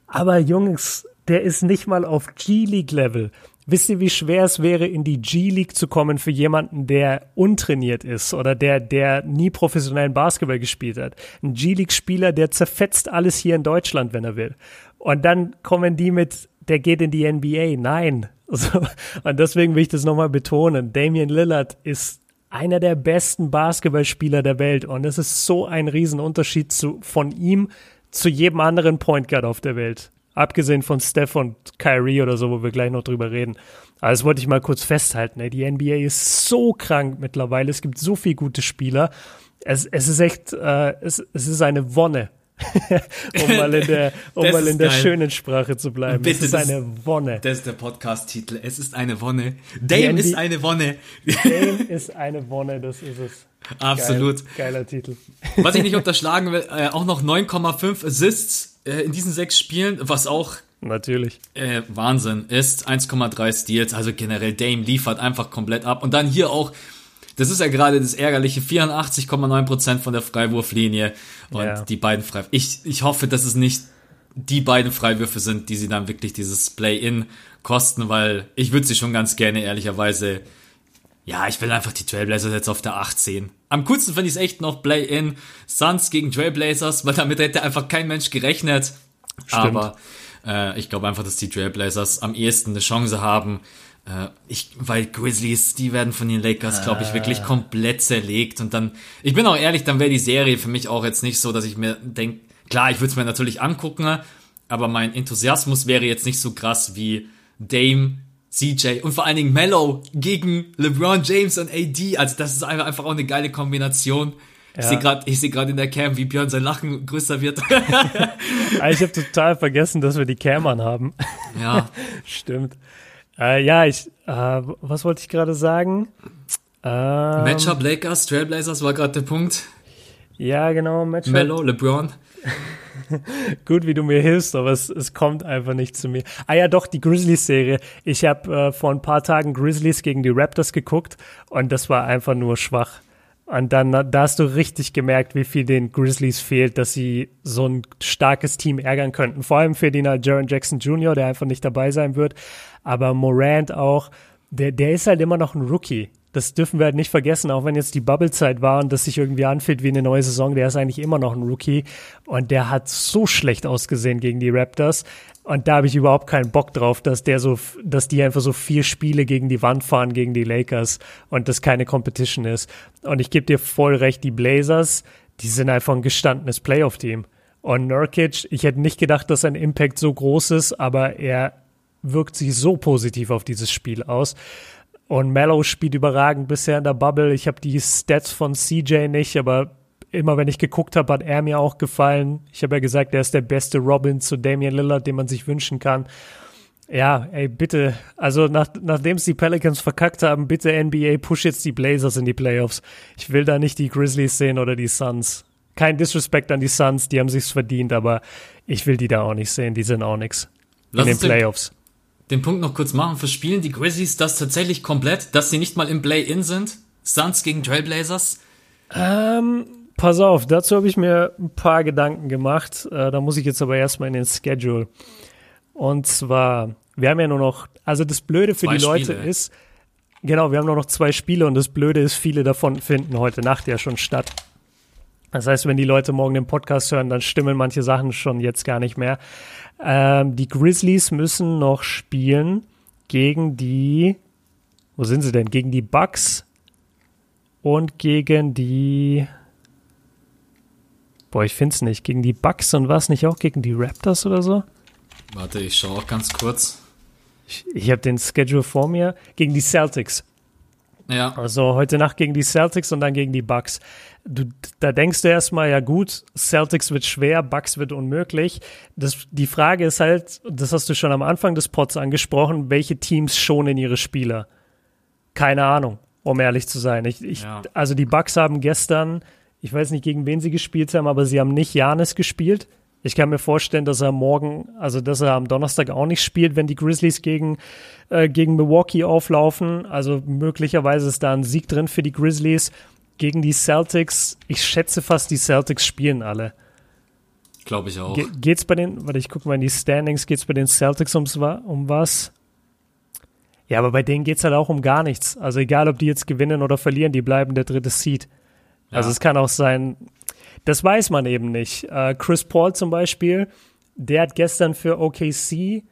Aber Jungs, der ist nicht mal auf G-League-Level. Wisst ihr, wie schwer es wäre, in die G-League zu kommen für jemanden, der untrainiert ist oder der, der nie professionellen Basketball gespielt hat? Ein G-League-Spieler, der zerfetzt alles hier in Deutschland, wenn er will. Und dann kommen die mit, der geht in die NBA. Nein. So. Und deswegen will ich das nochmal betonen. Damian Lillard ist einer der besten Basketballspieler der Welt. Und es ist so ein Riesenunterschied zu, von ihm zu jedem anderen Point Guard auf der Welt. Abgesehen von Steph und Kyrie oder so, wo wir gleich noch drüber reden. Aber das wollte ich mal kurz festhalten. Ey. Die NBA ist so krank mittlerweile. Es gibt so viele gute Spieler. Es, es ist echt, äh, es, es ist eine Wonne. um mal in der, um mal in der schönen Sprache zu bleiben. Bitte, es ist eine Wonne. Das ist der Podcast-Titel. Es ist eine Wonne. Dame ist eine Wonne. Dame ist eine Wonne, das ist es. Absolut. Geil, geiler Titel. Was ich nicht unterschlagen will, äh, auch noch 9,5 Assists äh, in diesen sechs Spielen, was auch Natürlich. Äh, Wahnsinn ist. 1,3 Steals, also generell Dame liefert einfach komplett ab. Und dann hier auch, das ist ja gerade das Ärgerliche, 84,9% von der Freiwurflinie und ja. die beiden Freiwürfe. Ich, ich hoffe, dass es nicht die beiden Freiwürfe sind, die sie dann wirklich dieses Play-In kosten, weil ich würde sie schon ganz gerne ehrlicherweise ja, ich will einfach die Trailblazers jetzt auf der 8 sehen. Am coolsten finde ich es echt noch Play-In Suns gegen Trailblazers, weil damit hätte einfach kein Mensch gerechnet. Stimmt. Aber äh, ich glaube einfach, dass die Trailblazers am ehesten eine Chance haben. Äh, ich, weil Grizzlies, die werden von den Lakers, glaube ich, wirklich ah. komplett zerlegt. Und dann, ich bin auch ehrlich, dann wäre die Serie für mich auch jetzt nicht so, dass ich mir denke, klar, ich würde es mir natürlich angucken, aber mein Enthusiasmus wäre jetzt nicht so krass wie Dame CJ und vor allen Dingen Mellow gegen LeBron James und AD. Also das ist einfach auch eine geile Kombination. Ja. Ich sehe gerade ich seh in der Cam, wie Björn sein Lachen größer wird. Ich habe total vergessen, dass wir die Cam haben. Ja. Stimmt. Äh, ja, ich, äh, was wollte ich gerade sagen? Ähm, Matchup Lakers, Trailblazers war gerade der Punkt. Ja, genau. Matchup. Mellow, LeBron. Gut, wie du mir hilfst, aber es, es kommt einfach nicht zu mir. Ah ja, doch, die Grizzlies-Serie. Ich habe äh, vor ein paar Tagen Grizzlies gegen die Raptors geguckt und das war einfach nur schwach. Und dann da hast du richtig gemerkt, wie viel den Grizzlies fehlt, dass sie so ein starkes Team ärgern könnten. Vor allem für den halt Jaron Jackson Jr., der einfach nicht dabei sein wird. Aber Morant auch, der, der ist halt immer noch ein Rookie das dürfen wir halt nicht vergessen, auch wenn jetzt die Bubble-Zeit war und das sich irgendwie anfühlt wie eine neue Saison, der ist eigentlich immer noch ein Rookie und der hat so schlecht ausgesehen gegen die Raptors und da habe ich überhaupt keinen Bock drauf, dass der so, dass die einfach so vier Spiele gegen die Wand fahren gegen die Lakers und das keine Competition ist. Und ich gebe dir voll recht, die Blazers, die sind einfach ein gestandenes Playoff-Team. Und Nurkic, ich hätte nicht gedacht, dass sein Impact so groß ist, aber er wirkt sich so positiv auf dieses Spiel aus. Und Mellow spielt überragend bisher in der Bubble. Ich habe die Stats von CJ nicht, aber immer wenn ich geguckt habe, hat er mir auch gefallen. Ich habe ja gesagt, er ist der beste Robin zu Damian Lillard, den man sich wünschen kann. Ja, ey, bitte. Also nach, nachdem es die Pelicans verkackt haben, bitte NBA, push jetzt die Blazers in die Playoffs. Ich will da nicht die Grizzlies sehen oder die Suns. Kein Disrespect an die Suns, die haben sich's verdient, aber ich will die da auch nicht sehen, die sind auch nix. In den Playoffs den Punkt noch kurz machen. Verspielen die Grizzlies das tatsächlich komplett, dass sie nicht mal im Play-In sind? Suns gegen Trailblazers? Ähm, pass auf, dazu habe ich mir ein paar Gedanken gemacht. Äh, da muss ich jetzt aber erstmal in den Schedule. Und zwar, wir haben ja nur noch, also das Blöde für zwei die Leute Spiele. ist, genau, wir haben nur noch zwei Spiele und das Blöde ist, viele davon finden heute Nacht ja schon statt. Das heißt, wenn die Leute morgen den Podcast hören, dann stimmen manche Sachen schon jetzt gar nicht mehr. Ähm, die Grizzlies müssen noch spielen gegen die, wo sind sie denn? Gegen die Bucks und gegen die, boah, ich find's nicht, gegen die Bucks und was nicht auch gegen die Raptors oder so? Warte, ich schaue auch ganz kurz. Ich, ich habe den Schedule vor mir. Gegen die Celtics. Ja. Also heute Nacht gegen die Celtics und dann gegen die Bucks. Du, da denkst du erstmal, ja gut, Celtics wird schwer, Bucks wird unmöglich. Das, die Frage ist halt, das hast du schon am Anfang des Pods angesprochen, welche Teams schonen ihre Spieler? Keine Ahnung, um ehrlich zu sein. Ich, ich, Ja. Also die Bucks haben gestern, ich weiß nicht, gegen wen sie gespielt haben, aber sie haben nicht Janis gespielt. Ich kann mir vorstellen, dass er morgen, also dass er am Donnerstag auch nicht spielt, wenn die Grizzlies gegen, äh, gegen Milwaukee auflaufen. Also möglicherweise ist da ein Sieg drin für die Grizzlies. Gegen die Celtics, ich schätze fast, die Celtics spielen alle. Glaube ich auch. Ge geht's bei den, warte, ich gucke mal in die Standings, geht's bei den Celtics ums, um was? Ja, aber bei denen geht's halt auch um gar nichts. Also egal, ob die jetzt gewinnen oder verlieren, die bleiben der dritte Seed. Also Ja. es kann auch sein, das weiß man eben nicht. Äh, Chris Paul zum Beispiel, der hat gestern für OKC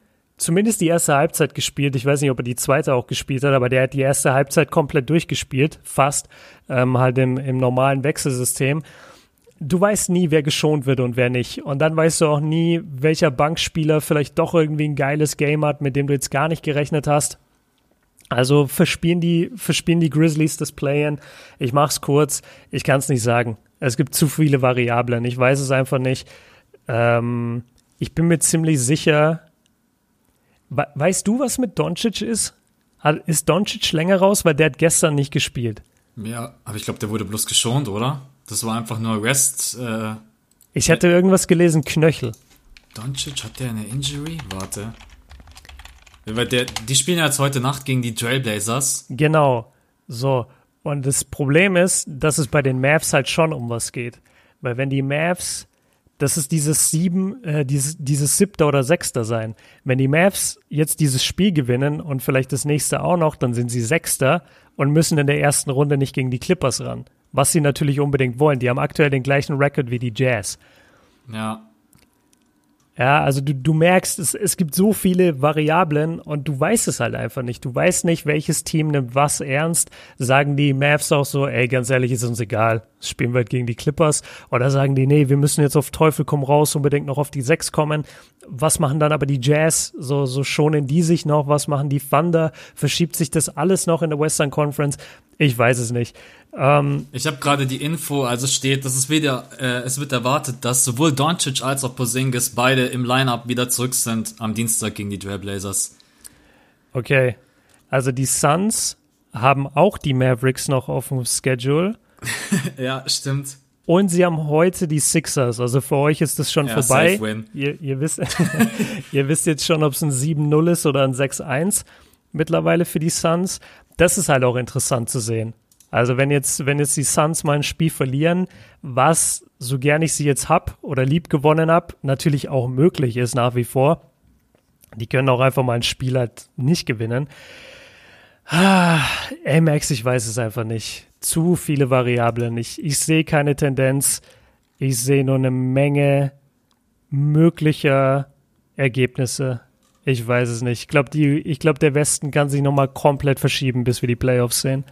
zumindest die erste Halbzeit gespielt. Ich weiß nicht, ob er die zweite auch gespielt hat, aber der hat die erste Halbzeit komplett durchgespielt, fast, ähm, halt im, im normalen Wechselsystem. Du weißt nie, wer geschont wird und wer nicht. Und dann weißt du auch nie, welcher Bankspieler vielleicht doch irgendwie ein geiles Game hat, mit dem du jetzt gar nicht gerechnet hast. Also verspielen die, verspielen die Grizzlies das Play-In. Ich mach's kurz. Ich kann es nicht sagen. Es gibt zu viele Variablen. Ich weiß es einfach nicht. Ähm, ich bin mir ziemlich sicher. We weißt du, was mit Doncic ist? Ist Doncic länger raus, weil der hat gestern nicht gespielt. Ja, aber ich glaube, der wurde bloß geschont, oder? Das war einfach nur Rest. Äh, Ich hatte irgendwas gelesen, Knöchel. Doncic, hat der eine Injury? Warte. Weil der, die spielen ja jetzt heute Nacht gegen die Trailblazers. Genau. So. Und das Problem ist, dass es bei den Mavs halt schon um was geht. Weil wenn die Mavs, das ist dieses sieben, äh, dieses, dieses siebter oder sechster sein. Wenn die Mavs jetzt dieses Spiel gewinnen und vielleicht das nächste auch noch, dann sind sie Sechster und müssen in der ersten Runde nicht gegen die Clippers ran. Was sie natürlich unbedingt wollen. Die haben aktuell den gleichen Rekord wie die Jazz. Ja. Ja, also du, du merkst, es, es gibt so viele Variablen und du weißt es halt einfach nicht. Du weißt nicht, welches Team nimmt was ernst. Sagen die Mavs auch so, ey, ganz ehrlich, ist uns egal. Spielen wir halt gegen die Clippers. Oder sagen die, nee, wir müssen jetzt auf Teufel komm raus unbedingt noch auf die Sechs kommen. Was machen dann aber die Jazz? So, so schonen die sich noch? Was machen die Thunder? Verschiebt sich das alles noch in der Western Conference? Ich weiß es nicht. Ähm, Ich habe gerade die Info, also es steht, dass es wieder, äh, es wird erwartet, dass sowohl Doncic als auch Porzingis beide im Lineup wieder zurück sind am Dienstag gegen die Trailblazers. Okay. Also die Suns haben auch die Mavericks noch auf dem Schedule. Ja, stimmt. Und sie haben heute die Sixers. Also für euch ist das schon Ja, vorbei. Ihr, ihr, wisst, ihr wisst jetzt schon, ob es ein 7-0 ist oder ein 6-1 mittlerweile für die Suns. Das ist halt auch interessant zu sehen. Also wenn jetzt, wenn jetzt die Suns mal ein Spiel verlieren, was, so gern ich sie jetzt hab oder lieb gewonnen hab, natürlich auch möglich ist nach wie vor. Die können auch einfach mal ein Spiel halt nicht gewinnen. Ah, ey, Max, ich weiß es einfach nicht. Zu viele Variablen. Ich, ich sehe keine Tendenz. Ich sehe nur eine Menge möglicher Ergebnisse. Ich weiß es nicht. Ich glaube, ich glaube, der Westen kann sich nochmal komplett verschieben, bis wir die Playoffs sehen.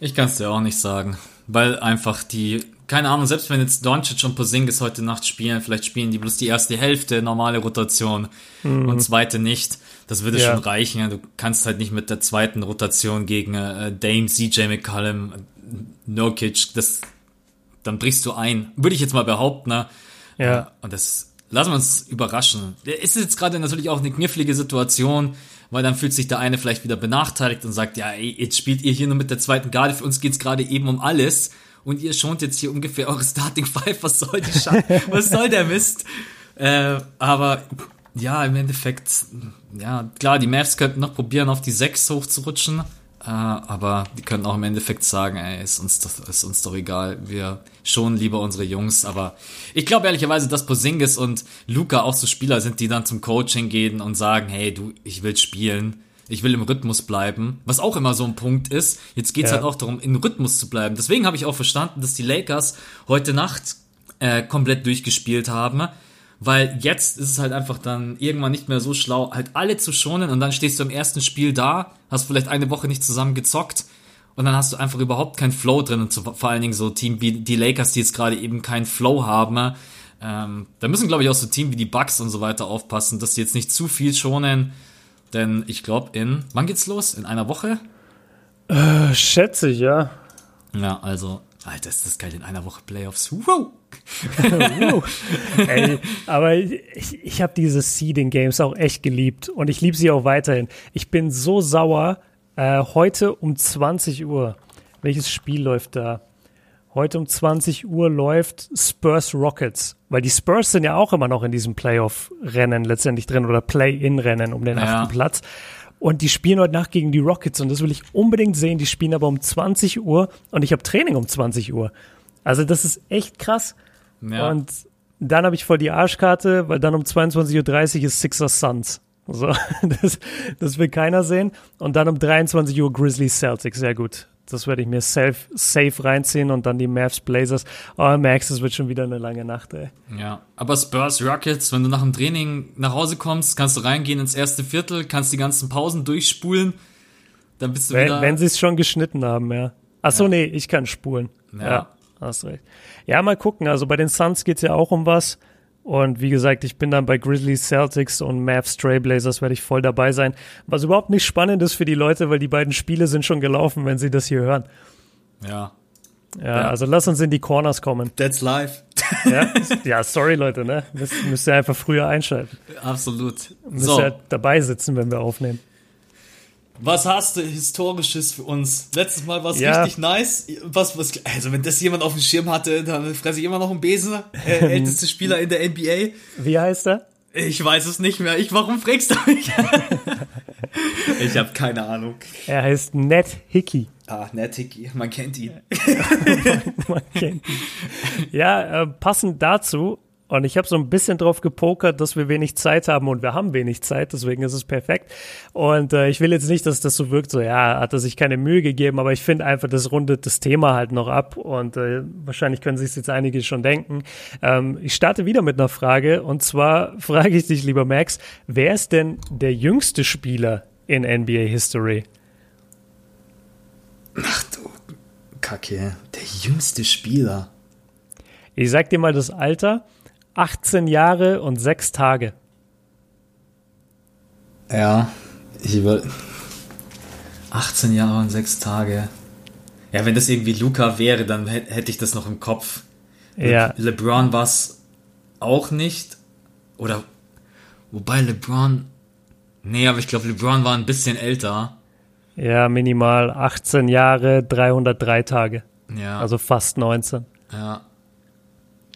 Ich kann es dir auch nicht sagen, weil einfach die, keine Ahnung, selbst wenn jetzt Doncic und Porzingis heute Nacht spielen, vielleicht spielen die bloß die erste Hälfte, normale Rotation und zweite nicht. Das würde Ja. schon reichen. Du kannst halt nicht mit der zweiten Rotation gegen äh, Dame, CJ McCollum, Nurkic, das, dann brichst du ein. Würde ich jetzt mal behaupten, ne? Ja. Und das lassen wir uns überraschen. Es ist jetzt gerade natürlich auch eine knifflige Situation, weil dann fühlt sich der eine vielleicht wieder benachteiligt und sagt, ja, ey, jetzt spielt ihr hier nur mit der zweiten Garde, für uns geht's gerade eben um alles. Und ihr schont jetzt hier ungefähr eure Starting Five, was soll die Scheiße, was soll der Mist? Äh, aber ja, im Endeffekt, ja, klar, die Mavs könnten noch probieren, auf die 6 hochzurutschen, aber die könnten auch im Endeffekt sagen, ey, ist uns, doch, ist uns doch egal, wir schonen lieber unsere Jungs, aber ich glaube ehrlicherweise, dass Posingis und Luca auch so Spieler sind, die dann zum Coaching gehen und sagen, hey, du, ich will spielen, ich will im Rhythmus bleiben, was auch immer so ein Punkt ist. Jetzt geht's Ja. halt auch darum, im Rhythmus zu bleiben. Deswegen habe ich auch verstanden, dass die Lakers heute Nacht äh, komplett durchgespielt haben, weil jetzt ist es halt einfach dann irgendwann nicht mehr so schlau, halt alle zu schonen und dann stehst du im ersten Spiel da, hast vielleicht eine Woche nicht zusammen gezockt und dann hast du einfach überhaupt keinen Flow drin und vor allen Dingen so Team wie die Lakers, die jetzt gerade eben keinen Flow haben. Ähm, da müssen, glaube ich, auch so Team wie die Bucks und so weiter aufpassen, dass sie jetzt nicht zu viel schonen, denn ich glaube in, wann geht's los? In einer Woche? Äh, schätze ich, ja. Ja, also, Alter, ist das geil, in einer Woche Playoffs. Wow. Ey, aber ich, ich habe diese Seeding Games auch echt geliebt und ich liebe sie auch weiterhin. Ich bin so sauer. Äh, heute um 20 Uhr. Welches Spiel läuft da? Heute um 20 Uhr läuft Spurs Rockets, weil die Spurs sind ja auch immer noch in diesem Playoff-Rennen letztendlich drin oder Play-in-Rennen um den achten Platz. Und die spielen heute Nacht gegen die Rockets und das will ich unbedingt sehen. Die spielen aber um 20 Uhr und ich habe Training um 20 Uhr. Also das ist echt krass. Ja. Und dann habe ich voll die Arschkarte, weil dann um 22.30 Uhr ist Sixers Suns. So, das, das will keiner sehen. Und dann um 23 Uhr Grizzlies Celtics. Sehr gut. Das werde ich mir safe, safe reinziehen und dann die Mavs Blazers. Oh, Max, das wird schon wieder eine lange Nacht, ey. Ja, aber Spurs Rockets, wenn du nach dem Training nach Hause kommst, kannst du reingehen ins erste Viertel, kannst die ganzen Pausen durchspulen. Dann bist du wenn, wieder. Wenn sie es schon geschnitten haben, ja. Ach so, ja. nee, ich kann spulen. Ja. ja, hast recht. Ja, mal gucken. Also bei den Suns geht's ja auch um was. Und wie gesagt, ich bin dann bei Grizzlies, Celtics und Mavs Trailblazers werde ich voll dabei sein. Was überhaupt nicht spannend ist für die Leute, weil die beiden Spiele sind schon gelaufen, wenn sie das hier hören. Ja. Ja, ja. also lass uns in die Corners kommen. That's live. Ja, ja sorry Leute, ne? Müsst, müsst ihr einfach früher einschalten. Absolut. Müsst so. ihr dabei sitzen, wenn wir aufnehmen. Was hast du Historisches für uns? Letztes Mal war es ja. richtig nice. Was, was, also, wenn das jemand auf dem Schirm hatte, dann fresse ich immer noch einen Besen. Äh, älteste Spieler in der NBA. Wie heißt er? Ich weiß es nicht mehr. Ich, warum fragst du mich? ich habe keine Ahnung. Er heißt Ned Hickey. Ah, Ned Hickey. Man kennt ihn. man, man, kennt ihn. Ja, äh, passend dazu und ich habe so ein bisschen drauf gepokert, dass wir wenig Zeit haben und wir haben wenig Zeit, deswegen ist es perfekt. Und äh, ich will jetzt nicht, dass das so wirkt, so ja, hat er sich keine Mühe gegeben, aber ich finde einfach, das rundet das Thema halt noch ab und äh, wahrscheinlich können sich jetzt einige schon denken. Ähm, ich starte wieder mit einer Frage und zwar frage ich dich, lieber Max, wer ist denn der jüngste Spieler in NBA History? Ach du Kacke, der jüngste Spieler. Ich sag dir mal das Alter 18 Jahre und 6 Tage. Ja, ich über 18 Jahre und 6 Tage. Ja, wenn das irgendwie Luca wäre, dann hätte ich das noch im Kopf. Ja. Le LeBron war es auch nicht. Oder, wobei LeBron, nee, aber ich glaube, LeBron war ein bisschen älter. Ja, minimal 18 Jahre, 303 Tage. Ja. Also fast 19. Ja.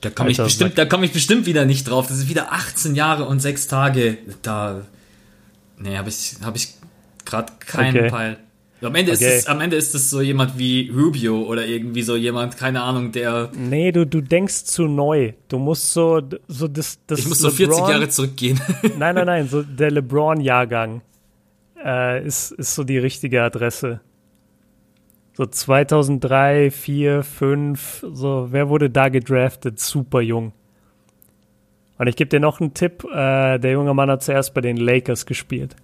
Da komme ich bestimmt, da komme ich bestimmt wieder nicht drauf. Das ist wieder 18 Jahre und 6 Tage. Da, nee, habe ich, habe ich gerade keinen okay. Peil. Am Ende, okay. ist es, am Ende ist es so jemand wie Rubio oder irgendwie so jemand, keine Ahnung, der. Nee, du, du denkst zu neu. Du musst so, so das, das Ich muss so 40 Jahre zurückgehen. nein, nein, nein, so der LeBron-Jahrgang äh, ist, ist so die richtige Adresse. So 2003, 4, 5, so, wer wurde da gedraftet? Super jung. Und ich gebe dir noch einen Tipp, äh, der junge Mann hat zuerst bei den Lakers gespielt.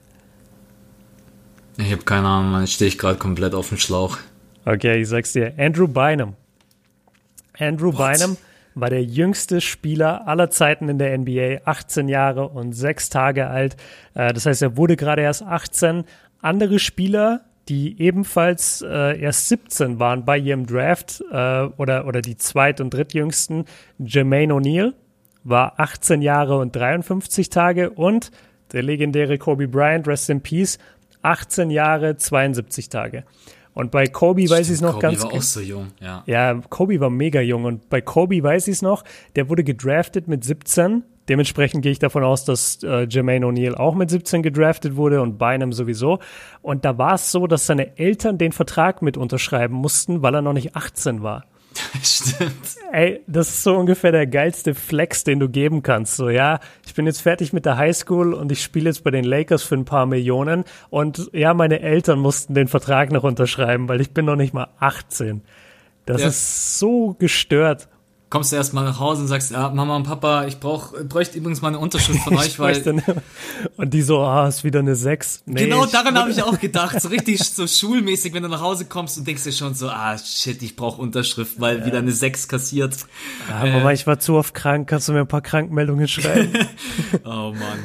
Ich habe keine Ahnung, jetzt stehe ich gerade komplett auf dem Schlauch. Okay, ich sag's dir. Andrew Bynum. Andrew What? Bynum war der jüngste Spieler aller Zeiten in der NBA, 18 Jahre und 6 Tage alt. Äh, das heißt, er wurde gerade erst 18. Andere Spieler die ebenfalls äh, erst 17 waren bei ihrem Draft äh, oder, oder die zweit- und drittjüngsten. Jermaine O'Neal war 18 Jahre und 53 Tage und der legendäre Kobe Bryant, Rest in Peace, 18 Jahre, 72 Tage. Und bei Kobe Stimmt, weiß ich es noch Kobe ganz war auch so jung, ja. Ja, Kobe war mega jung und bei Kobe weiß ich es noch, der wurde gedraftet mit 17 Dementsprechend gehe ich davon aus, dass äh, Jermaine O'Neal auch mit 17 gedraftet wurde und Bynum sowieso. Und da war es so, dass seine Eltern den Vertrag mit unterschreiben mussten, weil er noch nicht 18 war. Stimmt. Ey, das ist so ungefähr der geilste Flex, den du geben kannst. So, ja, ich bin jetzt fertig mit der Highschool und ich spiele jetzt bei den Lakers für ein paar Millionen. Und ja, meine Eltern mussten den Vertrag noch unterschreiben, weil ich bin noch nicht mal 18. Das ja. ist so gestört. Kommst du erstmal nach Hause und sagst, ja, Mama und Papa, ich brauch, bräuchte übrigens mal eine Unterschrift von euch, weil. und die so, ah, ist wieder eine 6. Nee, genau daran habe ich auch gedacht. So richtig so schulmäßig, wenn du nach Hause kommst und denkst dir schon so, ah shit, ich brauche Unterschrift, weil ja. wieder eine 6 kassiert. Ja, äh, Mama, ich war zu oft krank, kannst du mir ein paar Krankmeldungen schreiben? oh Mann.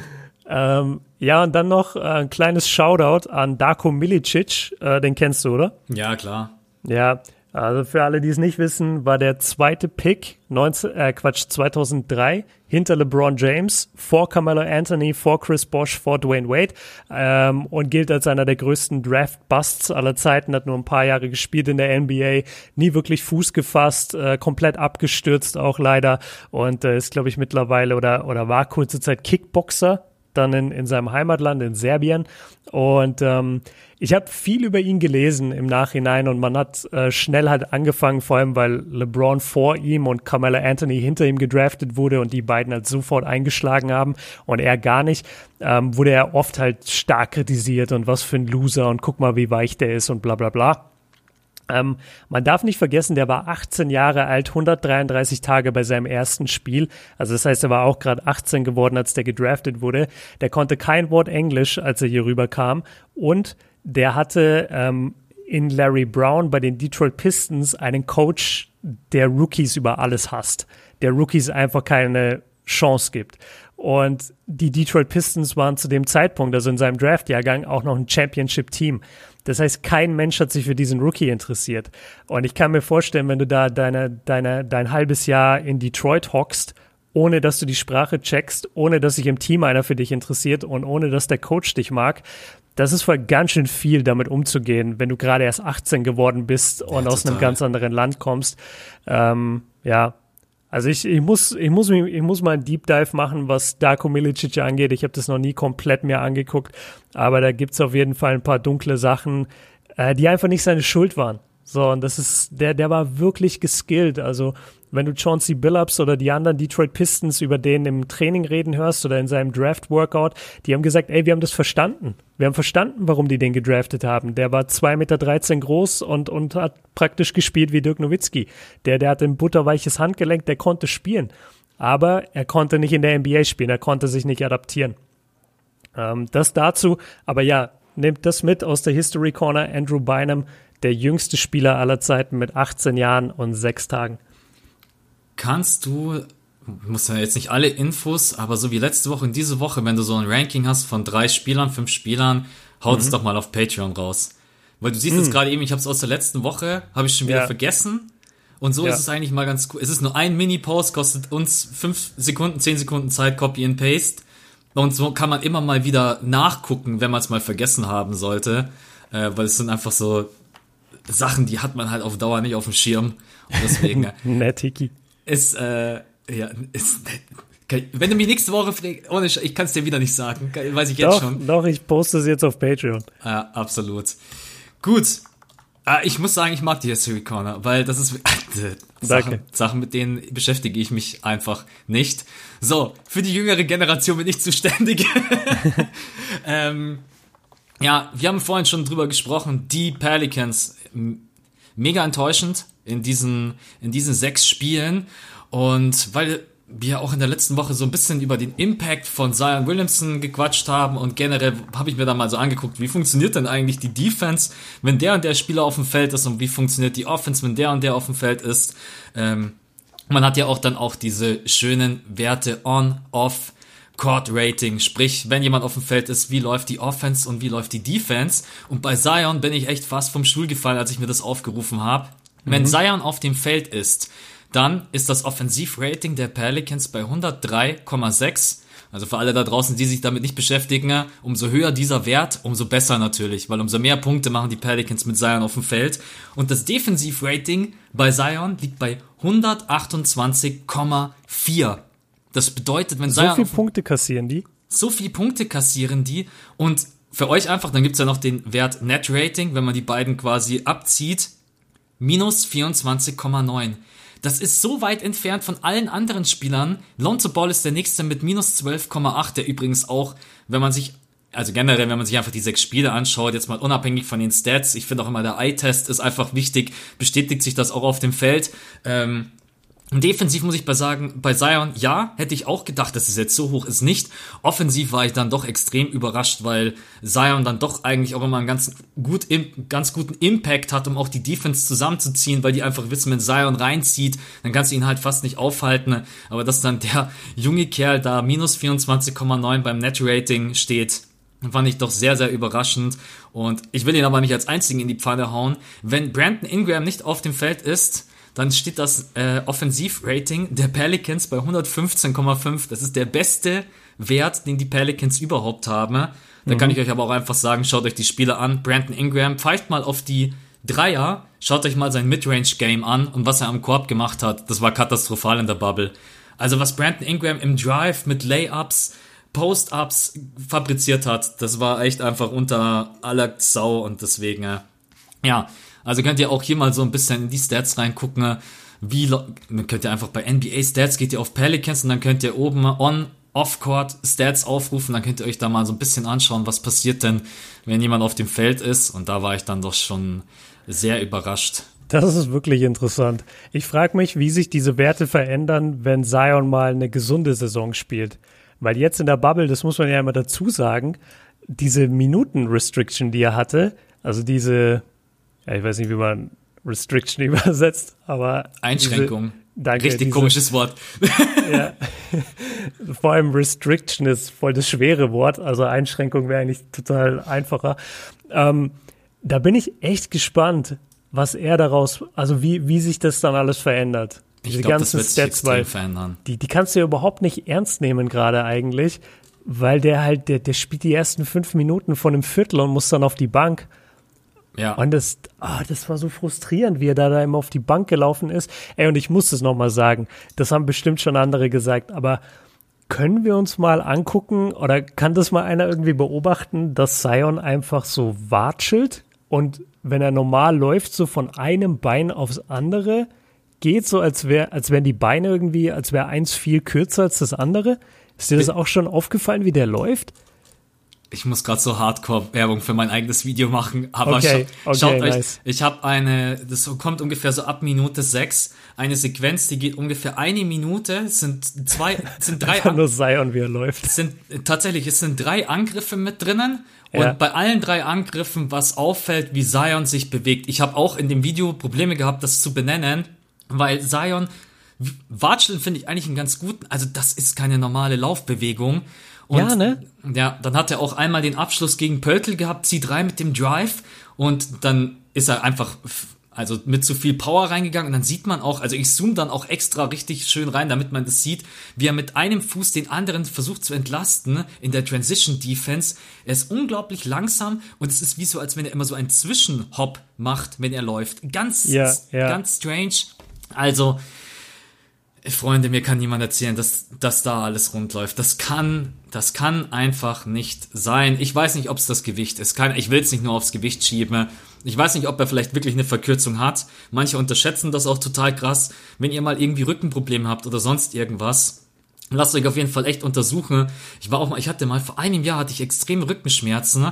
Ähm, ja, und dann noch äh, ein kleines Shoutout an Darko Milicic, äh, den kennst du, oder? Ja, klar. Ja, also für alle, die es nicht wissen, war der zweite Pick 19, äh, Quatsch 2003 hinter LeBron James, vor Carmelo Anthony, vor Chris Bosch, vor Dwayne Wade ähm, und gilt als einer der größten Draft-Busts aller Zeiten, hat nur ein paar Jahre gespielt in der NBA, nie wirklich Fuß gefasst, äh, komplett abgestürzt auch leider und äh, ist glaube ich mittlerweile oder, oder war kurze Zeit Kickboxer, dann in, in seinem Heimatland in Serbien. Und ähm, ich habe viel über ihn gelesen im Nachhinein und man hat äh, schnell halt angefangen, vor allem weil LeBron vor ihm und Carmelo Anthony hinter ihm gedraftet wurde und die beiden halt sofort eingeschlagen haben und er gar nicht, ähm, wurde er oft halt stark kritisiert und was für ein Loser und guck mal, wie weich der ist und bla bla bla. Ähm, man darf nicht vergessen, der war 18 Jahre alt, 133 Tage bei seinem ersten Spiel. Also das heißt, er war auch gerade 18 geworden, als der gedraftet wurde. Der konnte kein Wort Englisch, als er hier rüberkam. Und der hatte ähm, in Larry Brown bei den Detroit Pistons einen Coach, der Rookies über alles hasst. Der Rookies einfach keine Chance gibt. Und die Detroit Pistons waren zu dem Zeitpunkt, also in seinem Draftjahrgang, auch noch ein Championship-Team. Das heißt, kein Mensch hat sich für diesen Rookie interessiert. Und ich kann mir vorstellen, wenn du da deine, deine, dein halbes Jahr in Detroit hockst, ohne dass du die Sprache checkst, ohne dass sich im Team einer für dich interessiert und ohne dass der Coach dich mag, das ist voll ganz schön viel, damit umzugehen, wenn du gerade erst 18 geworden bist und ja, aus einem ganz anderen Land kommst. Ähm, ja, also ich, ich muss, ich muss, ich muss mal einen Deep Dive machen, was Darko Milicic angeht. Ich habe das noch nie komplett mehr angeguckt, aber da gibt's auf jeden Fall ein paar dunkle Sachen, äh, die einfach nicht seine Schuld waren. So, und das ist, der, der war wirklich geskillt. Also wenn du Chauncey Billups oder die anderen Detroit Pistons über den im Training reden hörst oder in seinem Draft-Workout, die haben gesagt, ey, wir haben das verstanden. Wir haben verstanden, warum die den gedraftet haben. Der war 2,13 Meter groß und, und hat praktisch gespielt wie Dirk Nowitzki. Der, der hat ein butterweiches Handgelenk, der konnte spielen. Aber er konnte nicht in der NBA spielen, er konnte sich nicht adaptieren. Ähm, das dazu, aber ja, nehmt das mit aus der History Corner. Andrew Bynum, der jüngste Spieler aller Zeiten mit 18 Jahren und 6 Tagen kannst du, muss ja jetzt nicht alle Infos, aber so wie letzte Woche und diese Woche, wenn du so ein Ranking hast von drei Spielern, fünf Spielern, haut es mhm. doch mal auf Patreon raus. Weil du siehst mhm. jetzt gerade eben, ich habe es aus der letzten Woche, habe ich schon wieder ja. vergessen. Und so ja. ist es eigentlich mal ganz cool. Es ist nur ein Mini-Post, kostet uns fünf Sekunden, zehn Sekunden Zeit, Copy and Paste. Und so kann man immer mal wieder nachgucken, wenn man es mal vergessen haben sollte. Äh, weil es sind einfach so Sachen, die hat man halt auf Dauer nicht auf dem Schirm. Und deswegen. Nettiki ist, äh, ja, ist, wenn du mich nächste Woche ohne ich kann es dir wieder nicht sagen, weiß ich jetzt doch, schon. Doch, ich poste es jetzt auf Patreon. Ja, absolut. Gut. Äh, ich muss sagen, ich mag die History Corner, weil das ist Sachen, Sachen, mit denen beschäftige ich mich einfach nicht. So, für die jüngere Generation bin ich zuständig. ähm, ja, wir haben vorhin schon drüber gesprochen. Die Pelicans, mega enttäuschend in diesen, in diesen sechs Spielen. Und weil wir auch in der letzten Woche so ein bisschen über den Impact von Zion Williamson gequatscht haben und generell habe ich mir da mal so angeguckt, wie funktioniert denn eigentlich die Defense, wenn der und der Spieler auf dem Feld ist und wie funktioniert die Offense, wenn der und der auf dem Feld ist. Ähm, man hat ja auch dann auch diese schönen Werte on, off, Court Rating, sprich, wenn jemand auf dem Feld ist, wie läuft die Offense und wie läuft die Defense. Und bei Zion bin ich echt fast vom Stuhl gefallen, als ich mir das aufgerufen habe. Wenn mhm. Zion auf dem Feld ist, dann ist das Offensivrating der Pelicans bei 103,6. Also für alle da draußen, die sich damit nicht beschäftigen, umso höher dieser Wert, umso besser natürlich, weil umso mehr Punkte machen die Pelicans mit Zion auf dem Feld. Und das Defensivrating bei Zion liegt bei 128,4. Das bedeutet, wenn so viele Punkte kassieren die? So viele Punkte kassieren die. Und für euch einfach, dann gibt's ja noch den Wert Net Rating, wenn man die beiden quasi abzieht, minus 24,9. Das ist so weit entfernt von allen anderen Spielern. Lonzo Ball ist der nächste mit minus 12,8, der übrigens auch, wenn man sich, also generell, wenn man sich einfach die sechs Spiele anschaut, jetzt mal unabhängig von den Stats, ich finde auch immer der Eye-Test ist einfach wichtig, bestätigt sich das auch auf dem Feld. Ähm, Defensiv muss ich bei sagen, bei Zion, ja, hätte ich auch gedacht, dass es jetzt so hoch ist, nicht. Offensiv war ich dann doch extrem überrascht, weil Zion dann doch eigentlich auch immer einen ganz, gut, ganz guten Impact hat, um auch die Defense zusammenzuziehen, weil die einfach wissen, wenn Zion reinzieht, dann kannst du ihn halt fast nicht aufhalten. Aber dass dann der junge Kerl da minus 24,9 beim Net-Rating steht, fand ich doch sehr, sehr überraschend. Und ich will ihn aber nicht als einzigen in die Pfanne hauen. Wenn Brandon Ingram nicht auf dem Feld ist, dann steht das äh, Offensivrating der Pelicans bei 115,5. Das ist der beste Wert, den die Pelicans überhaupt haben. Da mhm. kann ich euch aber auch einfach sagen, schaut euch die Spiele an. Brandon Ingram pfeift mal auf die Dreier, schaut euch mal sein Midrange-Game an und was er am Korb gemacht hat. Das war katastrophal in der Bubble. Also was Brandon Ingram im Drive mit Layups, Post-Ups fabriziert hat, das war echt einfach unter aller Sau und deswegen, äh, ja, also könnt ihr auch hier mal so ein bisschen in die Stats reingucken. Wie, könnt ihr einfach bei NBA Stats geht ihr auf Pelicans und dann könnt ihr oben on Off-Court Stats aufrufen, dann könnt ihr euch da mal so ein bisschen anschauen, was passiert denn, wenn jemand auf dem Feld ist. Und da war ich dann doch schon sehr überrascht. Das ist wirklich interessant. Ich frage mich, wie sich diese Werte verändern, wenn Zion mal eine gesunde Saison spielt. Weil jetzt in der Bubble, das muss man ja immer dazu sagen, diese Minuten-Restriction, die er hatte, also diese ja, ich weiß nicht, wie man Restriction übersetzt, aber. Einschränkung. Diese, danke. Richtig diese, komisches Wort. ja. Vor allem Restriction ist voll das schwere Wort, also Einschränkung wäre eigentlich total einfacher. Ähm, da bin ich echt gespannt, was er daraus, also wie, wie sich das dann alles verändert. Diese ich glaub, ganzen das wird Stats, weil verändern. Die, die kannst du ja überhaupt nicht ernst nehmen gerade eigentlich, weil der halt, der, der spielt die ersten fünf Minuten von einem Viertel und muss dann auf die Bank. Ja. Und das, ah, das war so frustrierend, wie er da, da immer auf die Bank gelaufen ist. Ey, und ich muss das nochmal sagen. Das haben bestimmt schon andere gesagt, aber können wir uns mal angucken oder kann das mal einer irgendwie beobachten, dass Sion einfach so watschelt und wenn er normal läuft, so von einem Bein aufs andere geht, so als wäre, als wären die Beine irgendwie, als wäre eins viel kürzer als das andere? Ist dir das auch schon aufgefallen, wie der läuft? Ich muss gerade so Hardcore-Werbung für mein eigenes Video machen, aber okay, scha okay, schaut euch, nice. ich habe eine, das kommt ungefähr so ab Minute sechs, eine Sequenz, die geht ungefähr eine Minute, es sind zwei, sind drei, nur Zion, wie er läuft. Es sind, tatsächlich, es sind drei Angriffe mit drinnen und ja. bei allen drei Angriffen, was auffällt, wie Zion sich bewegt. Ich habe auch in dem Video Probleme gehabt, das zu benennen, weil Zion, Watscheln finde ich eigentlich einen ganz guten, also das ist keine normale Laufbewegung und ja, ne? Ja, dann hat er auch einmal den Abschluss gegen Pöltl gehabt, C3 mit dem Drive und dann ist er einfach also mit zu viel Power reingegangen und dann sieht man auch, also ich zoome dann auch extra richtig schön rein, damit man das sieht, wie er mit einem Fuß den anderen versucht zu entlasten in der Transition Defense. Er ist unglaublich langsam und es ist wie so, als wenn er immer so einen Zwischenhop macht, wenn er läuft. Ganz, ja, ja. ganz strange. Also, Freunde, mir kann niemand erzählen, dass, dass da alles rund läuft. Das kann, das kann einfach nicht sein. Ich weiß nicht, ob es das Gewicht ist. Kein, ich will es nicht nur aufs Gewicht schieben. Ich weiß nicht, ob er vielleicht wirklich eine Verkürzung hat. Manche unterschätzen das auch total krass. Wenn ihr mal irgendwie Rückenprobleme habt oder sonst irgendwas, lasst euch auf jeden Fall echt untersuchen. Ich war auch mal, ich hatte mal vor einem Jahr hatte ich extreme Rückenschmerzen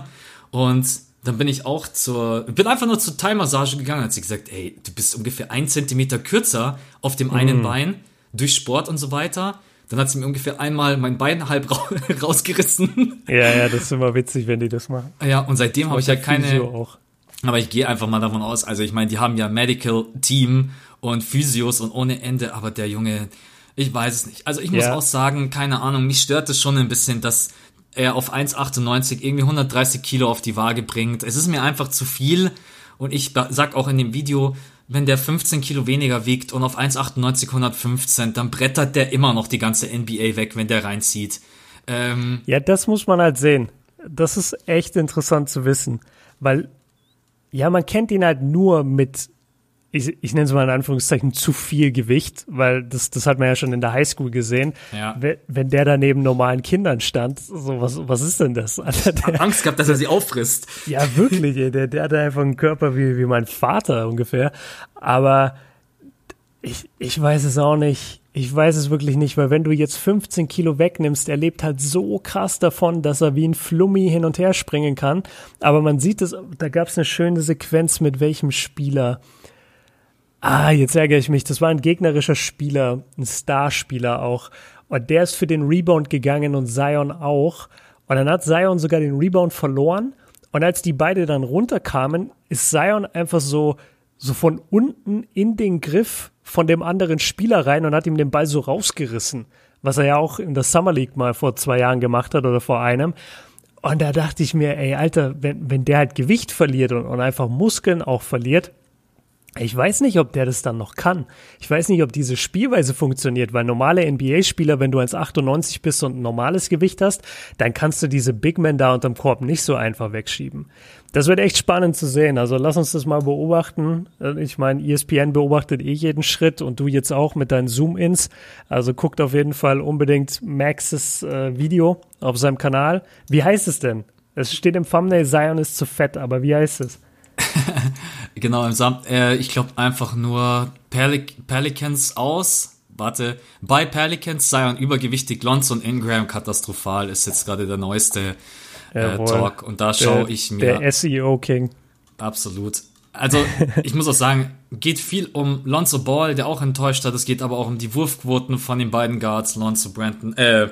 und dann bin ich auch zur, bin einfach nur zur Thai-Massage gegangen, hat sie gesagt, ey, du bist ungefähr ein Zentimeter kürzer auf dem einen mm. Bein durch Sport und so weiter. Dann hat sie mir ungefähr einmal mein Bein halb rausgerissen. Ja, ja, das ist immer witzig, wenn die das machen. Ja, und seitdem habe ich ja keine. Auch. Aber ich gehe einfach mal davon aus, also ich meine, die haben ja Medical Team und Physios und ohne Ende, aber der Junge, ich weiß es nicht. Also ich muss ja. auch sagen, keine Ahnung, mich stört es schon ein bisschen, dass er auf 1,98 irgendwie 130 Kilo auf die Waage bringt. Es ist mir einfach zu viel und ich sag auch in dem Video, wenn der 15 Kilo weniger wiegt und auf 1,98 115, dann brettert der immer noch die ganze NBA weg, wenn der reinzieht. Ähm, ja, das muss man halt sehen. Das ist echt interessant zu wissen, weil ja, man kennt ihn halt nur mit ich, ich nenne es mal in Anführungszeichen zu viel Gewicht, weil das, das hat man ja schon in der Highschool gesehen. Ja. Wenn, wenn der da neben normalen Kindern stand, so was, was ist denn das? Alter, der, Angst gehabt, dass er sie auffrisst. Ja, wirklich, ey, der, der hat einfach einen Körper wie, wie mein Vater ungefähr. Aber ich, ich weiß es auch nicht. Ich weiß es wirklich nicht, weil wenn du jetzt 15 Kilo wegnimmst, er lebt halt so krass davon, dass er wie ein Flummi hin und her springen kann. Aber man sieht es, da gab es eine schöne Sequenz mit welchem Spieler Ah, jetzt ärgere ich mich. Das war ein gegnerischer Spieler, ein Starspieler auch. Und der ist für den Rebound gegangen und Zion auch. Und dann hat Zion sogar den Rebound verloren. Und als die beide dann runterkamen, ist Zion einfach so, so von unten in den Griff von dem anderen Spieler rein und hat ihm den Ball so rausgerissen. Was er ja auch in der Summer League mal vor zwei Jahren gemacht hat oder vor einem. Und da dachte ich mir, ey, Alter, wenn, wenn der halt Gewicht verliert und, und einfach Muskeln auch verliert, ich weiß nicht, ob der das dann noch kann. Ich weiß nicht, ob diese Spielweise funktioniert, weil normale NBA-Spieler, wenn du 1,98 bist und ein normales Gewicht hast, dann kannst du diese Big Men da unterm Korb nicht so einfach wegschieben. Das wird echt spannend zu sehen. Also lass uns das mal beobachten. Ich meine, ESPN beobachtet eh jeden Schritt und du jetzt auch mit deinen Zoom-Ins. Also guckt auf jeden Fall unbedingt Maxes äh, Video auf seinem Kanal. Wie heißt es denn? Es steht im Thumbnail, Zion ist zu fett, aber wie heißt es? genau, im Sam äh, ich glaube einfach nur Pelic Pelicans aus. Warte, bei Pelicans Zion übergewichtig, Lonzo und Ingram katastrophal ist jetzt gerade der neueste äh, Talk. Und da schaue ich mir. Der SEO King. Absolut. Also, ich muss auch sagen, geht viel um Lonzo Ball, der auch enttäuscht hat. Es geht aber auch um die Wurfquoten von den beiden Guards, Lonzo Brandon, äh,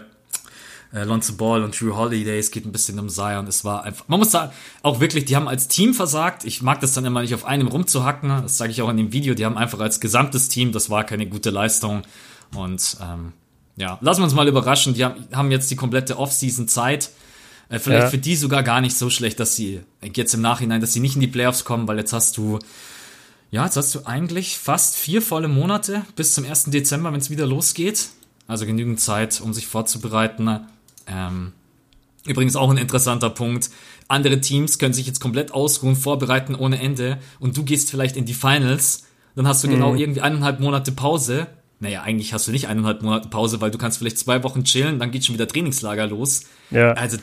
äh, Lonzo Ball und Drew Holiday. Es geht ein bisschen um Zion. Es war einfach, man muss sagen, auch wirklich, die haben als Team versagt. Ich mag das dann immer nicht auf einem rumzuhacken. Das sage ich auch in dem Video. Die haben einfach als gesamtes Team, das war keine gute Leistung. Und ähm, ja, lassen wir uns mal überraschen. Die haben, jetzt die komplette Offseason Zeit. Äh, vielleicht ja. für die sogar gar nicht so schlecht, dass sie jetzt im Nachhinein, dass sie nicht in die Playoffs kommen, weil jetzt hast du ja, jetzt hast du eigentlich fast vier volle Monate bis zum 1. Dezember, wenn es wieder losgeht. Also genügend Zeit, um sich vorzubereiten. Ähm, übrigens auch ein interessanter Punkt. Andere Teams können sich jetzt komplett ausruhen, vorbereiten ohne Ende und du gehst vielleicht in die Finals, dann hast du mhm. genau irgendwie eineinhalb Monate Pause. Naja, eigentlich hast du nicht eineinhalb Monate Pause, weil du kannst vielleicht zwei Wochen chillen, dann geht schon wieder Trainingslager los. Ja. Also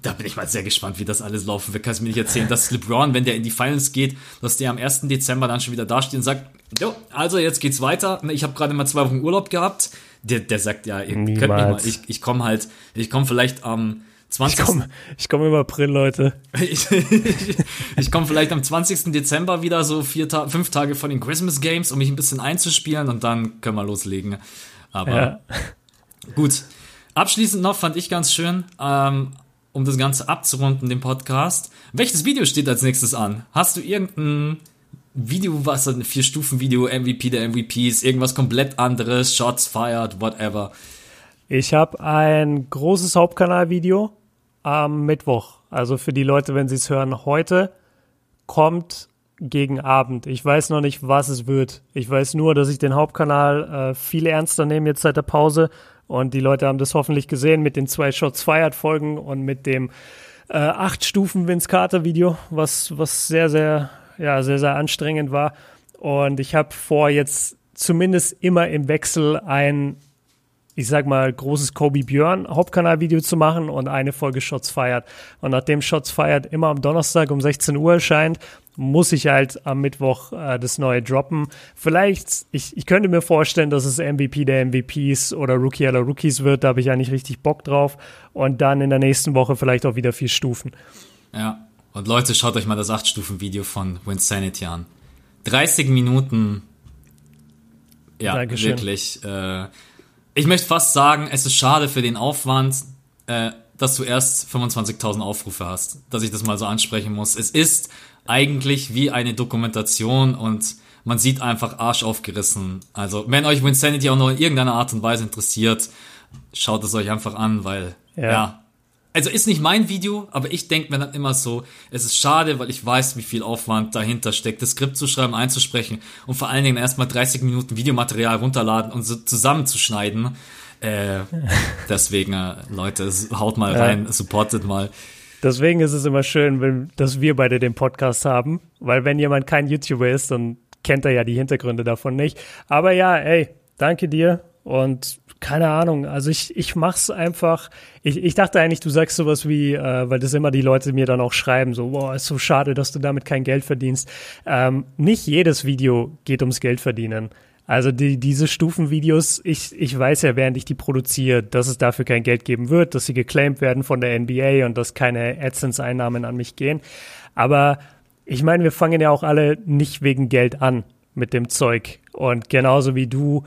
da, bin ich mal sehr gespannt, wie das alles laufen wird. Kannst du mir nicht erzählen, dass LeBron, wenn der in die Finals geht, dass der am 1. Dezember dann schon wieder dasteht und sagt, jo, also jetzt geht's weiter. Ich habe gerade mal zwei Wochen Urlaub gehabt der, der sagt, ja, ihr Niemals. könnt mich mal, ich, ich komme halt, ich komme vielleicht am 20. Ich komme ich komm im April, Leute. ich ich, ich komme vielleicht am 20. Dezember wieder, so vier Ta fünf Tage vor den Christmas Games, um mich ein bisschen einzuspielen und dann können wir loslegen. Aber ja. gut. Abschließend noch fand ich ganz schön, ähm, um das Ganze abzurunden, den Podcast. Welches Video steht als nächstes an? Hast du irgendein Video, was ein Vier-Stufen-Video, MVP der MVPs, irgendwas komplett anderes, Shots fired, whatever. Ich habe ein großes Hauptkanal-Video am Mittwoch. Also für die Leute, wenn sie es hören, heute kommt gegen Abend. Ich weiß noch nicht, was es wird. Ich weiß nur, dass ich den Hauptkanal äh, viel ernster nehme jetzt seit der Pause. Und die Leute haben das hoffentlich gesehen mit den zwei Shots Fired Folgen und mit dem äh, acht Stufen Vince Carter Video, was, was sehr, sehr ja, sehr, sehr anstrengend war. Und ich habe vor, jetzt zumindest immer im Wechsel ein, ich sag mal, großes Kobe Björn Hauptkanalvideo zu machen und eine Folge Shots feiert. Und nachdem Shots feiert immer am Donnerstag um 16 Uhr erscheint, muss ich halt am Mittwoch äh, das neue droppen. Vielleicht, ich, ich könnte mir vorstellen, dass es MVP der MVPs oder Rookie aller Rookies wird. Da habe ich eigentlich richtig Bock drauf. Und dann in der nächsten Woche vielleicht auch wieder vier Stufen. Ja, und Leute, schaut euch mal das 8-Stufen-Video von Winsanity an. 30 Minuten. Ja, Dankeschön. wirklich. Äh, ich möchte fast sagen, es ist schade für den Aufwand, äh, dass du erst 25.000 Aufrufe hast, dass ich das mal so ansprechen muss. Es ist eigentlich wie eine Dokumentation und man sieht einfach Arsch aufgerissen. Also, wenn euch Winsanity auch noch in irgendeiner Art und Weise interessiert, schaut es euch einfach an, weil, ja, ja also ist nicht mein Video, aber ich denke mir dann immer so, es ist schade, weil ich weiß, wie viel Aufwand dahinter steckt, das Skript zu schreiben, einzusprechen und vor allen Dingen erstmal 30 Minuten Videomaterial runterladen und so zusammenzuschneiden. Äh, deswegen, äh, Leute, haut mal rein, supportet mal. Deswegen ist es immer schön, wenn, dass wir beide den Podcast haben, weil wenn jemand kein YouTuber ist, dann kennt er ja die Hintergründe davon nicht. Aber ja, ey, danke dir und keine Ahnung, also ich, ich mach's einfach. Ich, ich dachte eigentlich, du sagst sowas wie, äh, weil das immer die Leute mir dann auch schreiben, so, boah, ist so schade, dass du damit kein Geld verdienst. Ähm, nicht jedes Video geht ums Geld verdienen. Also die, diese Stufenvideos, ich, ich weiß ja, während ich die produziere, dass es dafür kein Geld geben wird, dass sie geclaimed werden von der NBA und dass keine AdSense-Einnahmen an mich gehen. Aber ich meine, wir fangen ja auch alle nicht wegen Geld an mit dem Zeug. Und genauso wie du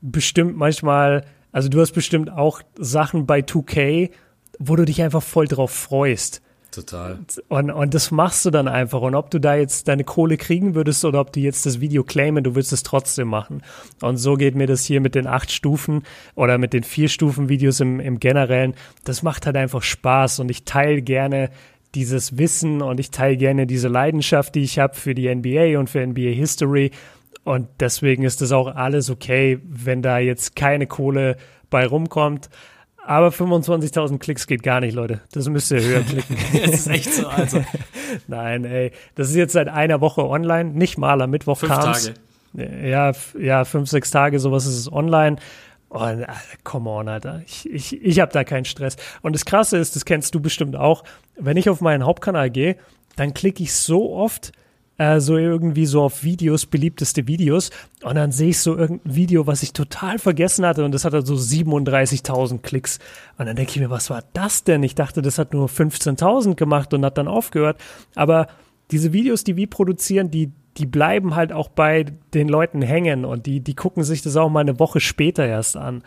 bestimmt manchmal, also du hast bestimmt auch Sachen bei 2K, wo du dich einfach voll drauf freust. Total. Und, und das machst du dann einfach. Und ob du da jetzt deine Kohle kriegen würdest oder ob du jetzt das Video claimen, du würdest es trotzdem machen. Und so geht mir das hier mit den acht Stufen oder mit den vier Stufen Videos im, im Generellen. Das macht halt einfach Spaß und ich teile gerne dieses Wissen und ich teile gerne diese Leidenschaft, die ich habe für die NBA und für NBA History. Und deswegen ist das auch alles okay, wenn da jetzt keine Kohle bei rumkommt. Aber 25.000 Klicks geht gar nicht, Leute. Das müsst ihr höher klicken. das ist echt so, also. Nein, ey. Das ist jetzt seit einer Woche online. Nicht mal am Mittwoch Fünf kam's. Tage. Ja, ja, fünf, sechs Tage, sowas ist es online. Und, Alter, come on, Alter. Ich, ich, ich habe da keinen Stress. Und das Krasse ist, das kennst du bestimmt auch, wenn ich auf meinen Hauptkanal gehe, dann klicke ich so oft äh, so irgendwie so auf Videos, beliebteste Videos. Und dann sehe ich so irgendein Video, was ich total vergessen hatte. Und das hat dann so 37.000 Klicks. Und dann denke ich mir, was war das denn? Ich dachte, das hat nur 15.000 gemacht und hat dann aufgehört, aber diese Videos, die wir produzieren, die die bleiben halt auch bei den Leuten hängen. Und die, die gucken sich das auch mal eine Woche später erst an.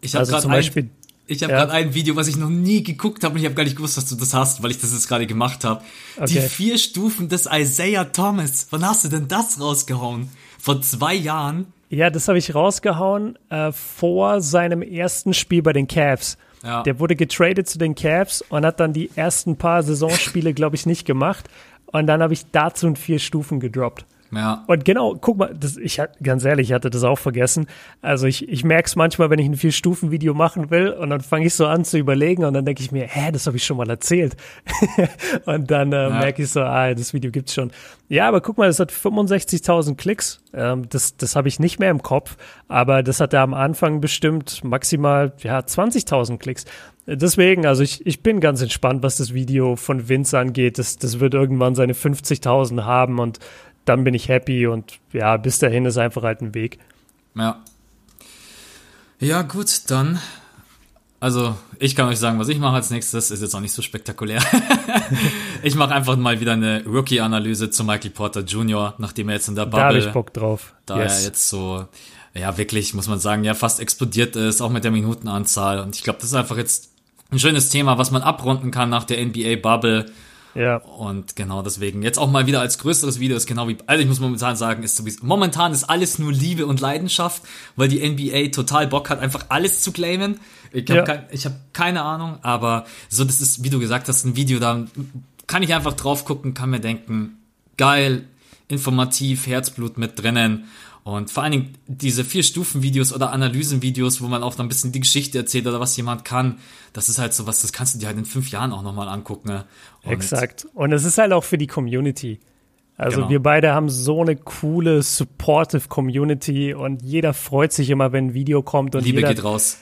Ich habe Also gerade zum ein, Beispiel, ich habe ja. gerade ein Video, was ich noch nie geguckt habe und ich habe gar nicht gewusst, dass du das hast, weil ich das jetzt gerade gemacht habe. Die Okay. vier Stufen des Isaiah Thomas. Wann hast du denn das rausgehauen? Vor zwei Jahren? Ja, das habe ich rausgehauen äh, vor seinem ersten Spiel bei den Cavs. Ja. Der wurde getradet zu den Cavs und hat dann die ersten paar Saisonspiele, glaube ich, nicht gemacht. Und dann habe ich dazu ein vier Stufen gedroppt. Ja. Und genau, guck mal, das, ich hat- ganz ehrlich, ich hatte das auch vergessen. Also ich, ich merke es manchmal, wenn ich ein Vier-Stufen-Video machen will und dann fange ich so an zu überlegen und dann denke ich mir, hä, das habe ich schon mal erzählt. und dann äh, merke ich so, ah, das Video gibt's schon. Ja, aber guck mal, das hat 65.000 Klicks. Ähm, das das habe ich nicht mehr im Kopf, aber das hatte am Anfang bestimmt maximal ja 20.000 Klicks. Deswegen, also ich, ich bin ganz entspannt, was das Video von Vince angeht. Das, das wird irgendwann seine 50.000 haben und dann bin ich happy und ja, bis dahin ist einfach halt ein Weg. Ja. Ja, gut, dann. Also, ich kann euch sagen, was ich mache als nächstes. Ist jetzt auch nicht so spektakulär. ich mache einfach mal wieder eine Rookie-Analyse zu Michael Porter Jr., nachdem er jetzt in der Da habe ich Bubble, Bock drauf. da er jetzt so, ja, wirklich, muss man sagen, ja, fast explodiert ist, auch mit der Minutenanzahl. Und ich glaube, das ist einfach jetzt ein schönes Thema, was man abrunden kann nach der NBA-Bubble. Ja. Und genau deswegen jetzt auch mal wieder als größeres Video ist genau wie, also ich muss momentan sagen, ist sowieso, momentan ist alles nur Liebe und Leidenschaft, weil die NBA total Bock hat, einfach alles zu claimen. Ich habe Ja. kein, ich hab keine Ahnung, aber so, das ist, wie du gesagt hast, ein Video, da kann ich einfach drauf gucken, kann mir denken, geil, informativ, Herzblut mit drinnen. Und vor allen Dingen diese vier Stufen-Videos oder Analysen-Videos, wo man auch dann ein bisschen die Geschichte erzählt oder was jemand kann, das ist halt so was, das kannst du dir halt in fünf Jahren auch nochmal angucken. Ne? Und Exakt. Und es ist halt auch für die Community. Also Genau. wir beide haben so eine coole, supportive Community und jeder freut sich immer, wenn ein Video kommt und Liebe jeder, geht raus.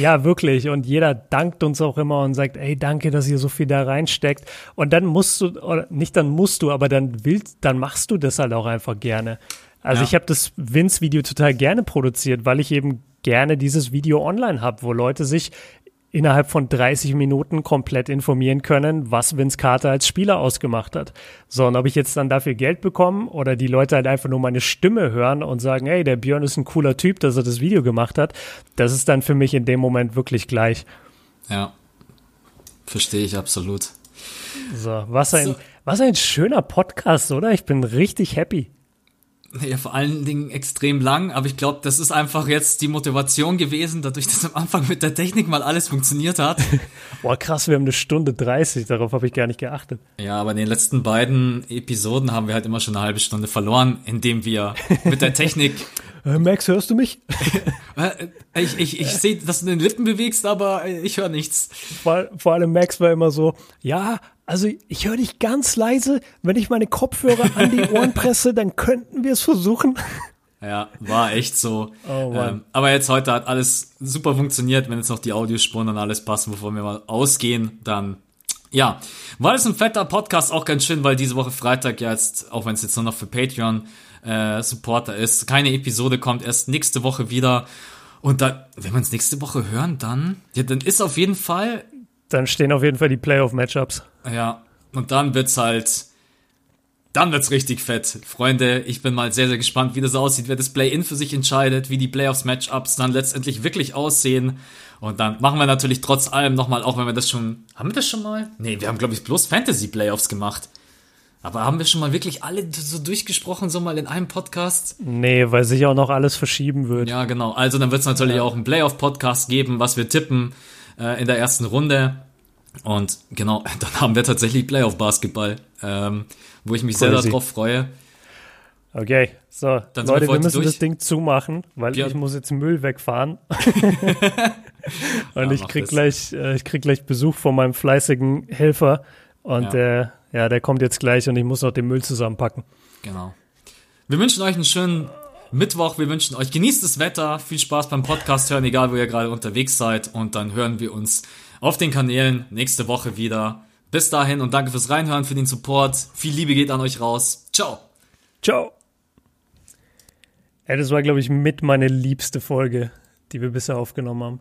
ja wirklich und jeder dankt uns auch immer und sagt, ey, danke, dass ihr so viel da reinsteckt und dann musst du oder nicht dann musst du, aber dann willst, dann machst du das halt auch einfach gerne. Also Ja. ich habe das Vince Video total gerne produziert, weil ich eben gerne dieses Video online habe, wo Leute sich innerhalb von 30 Minuten komplett informieren können, was Vince Carter als Spieler ausgemacht hat. So, und ob ich jetzt dann dafür Geld bekomme oder die Leute halt einfach nur meine Stimme hören und sagen, hey, der Björn ist ein cooler Typ, dass er das Video gemacht hat, das ist dann für mich in dem Moment wirklich gleich. Ja. Verstehe ich absolut. So, was ein, So. was ein schöner Podcast, oder? Ich bin richtig happy. Ja, vor allen Dingen extrem lang, aber ich glaube, das ist einfach jetzt die Motivation gewesen, dadurch, dass am Anfang mit der Technik mal alles funktioniert hat. Boah, krass, wir haben eine Stunde 30, darauf habe ich gar nicht geachtet. ja, aber in den letzten beiden Episoden haben wir halt immer schon eine halbe Stunde verloren, indem wir mit der Technik Äh, Max, hörst du mich? Äh, Ich, ich, ich sehe, dass du den Lippen bewegst, aber ich höre nichts. Vor, vor allem Max war immer so, ja, also ich höre dich ganz leise. Wenn ich meine Kopfhörer an die Ohren presse, dann könnten wir es versuchen. Ja, war echt so. Oh ähm, aber jetzt heute hat alles super funktioniert. Wenn jetzt noch die Audiospuren und alles passen, bevor wir mal ausgehen, dann ja, war das ein fetter Podcast, auch ganz schön, weil diese Woche Freitag ja jetzt, auch wenn es jetzt nur noch für Patreon äh, Supporter ist, keine Episode kommt erst nächste Woche wieder. Und dann, wenn wir uns nächste Woche hören, dann, ja, dann ist auf jeden Fall Dann stehen auf jeden Fall die Playoff-Matchups. Ja, und dann wird's halt dann wird's richtig fett. Freunde, ich bin mal sehr, sehr gespannt, wie das aussieht, wer das Play-In für sich entscheidet, wie die Playoffs-Matchups dann letztendlich wirklich aussehen. Und dann machen wir natürlich trotz allem nochmal, auch wenn wir das schon, haben wir das schon mal? Nee, wir haben, glaube ich, bloß Fantasy-Playoffs gemacht. Aber haben wir schon mal wirklich alle so durchgesprochen, so mal in einem Podcast? Nee, weil sich auch noch alles verschieben wird. Ja, genau. Also dann wird es natürlich ja. auch einen Playoff-Podcast geben, was wir tippen äh, in der ersten Runde. Und genau, dann haben wir tatsächlich Playoff-Basketball. Ähm, wo ich mich Crazy. sehr darauf freue. Okay, so, Dann Leute, wir müssen durch. das Ding zumachen, weil Björn. ich muss jetzt Müll wegfahren. und ja, ich krieg gleich, äh, ich krieg gleich Besuch von meinem fleißigen Helfer und ja. der, ja, der kommt jetzt gleich und ich muss noch den Müll zusammenpacken. Genau. Wir wünschen euch einen schönen Mittwoch. Wir wünschen euch genießt das Wetter, viel Spaß beim Podcast hören, egal wo ihr gerade unterwegs seid. Und dann hören wir uns auf den Kanälen nächste Woche wieder. Bis dahin und danke fürs Reinhören, für den Support. Viel Liebe geht an euch raus. Ciao. Ciao. Ja, das war, glaube ich, mit meine liebste Folge, die wir bisher aufgenommen haben.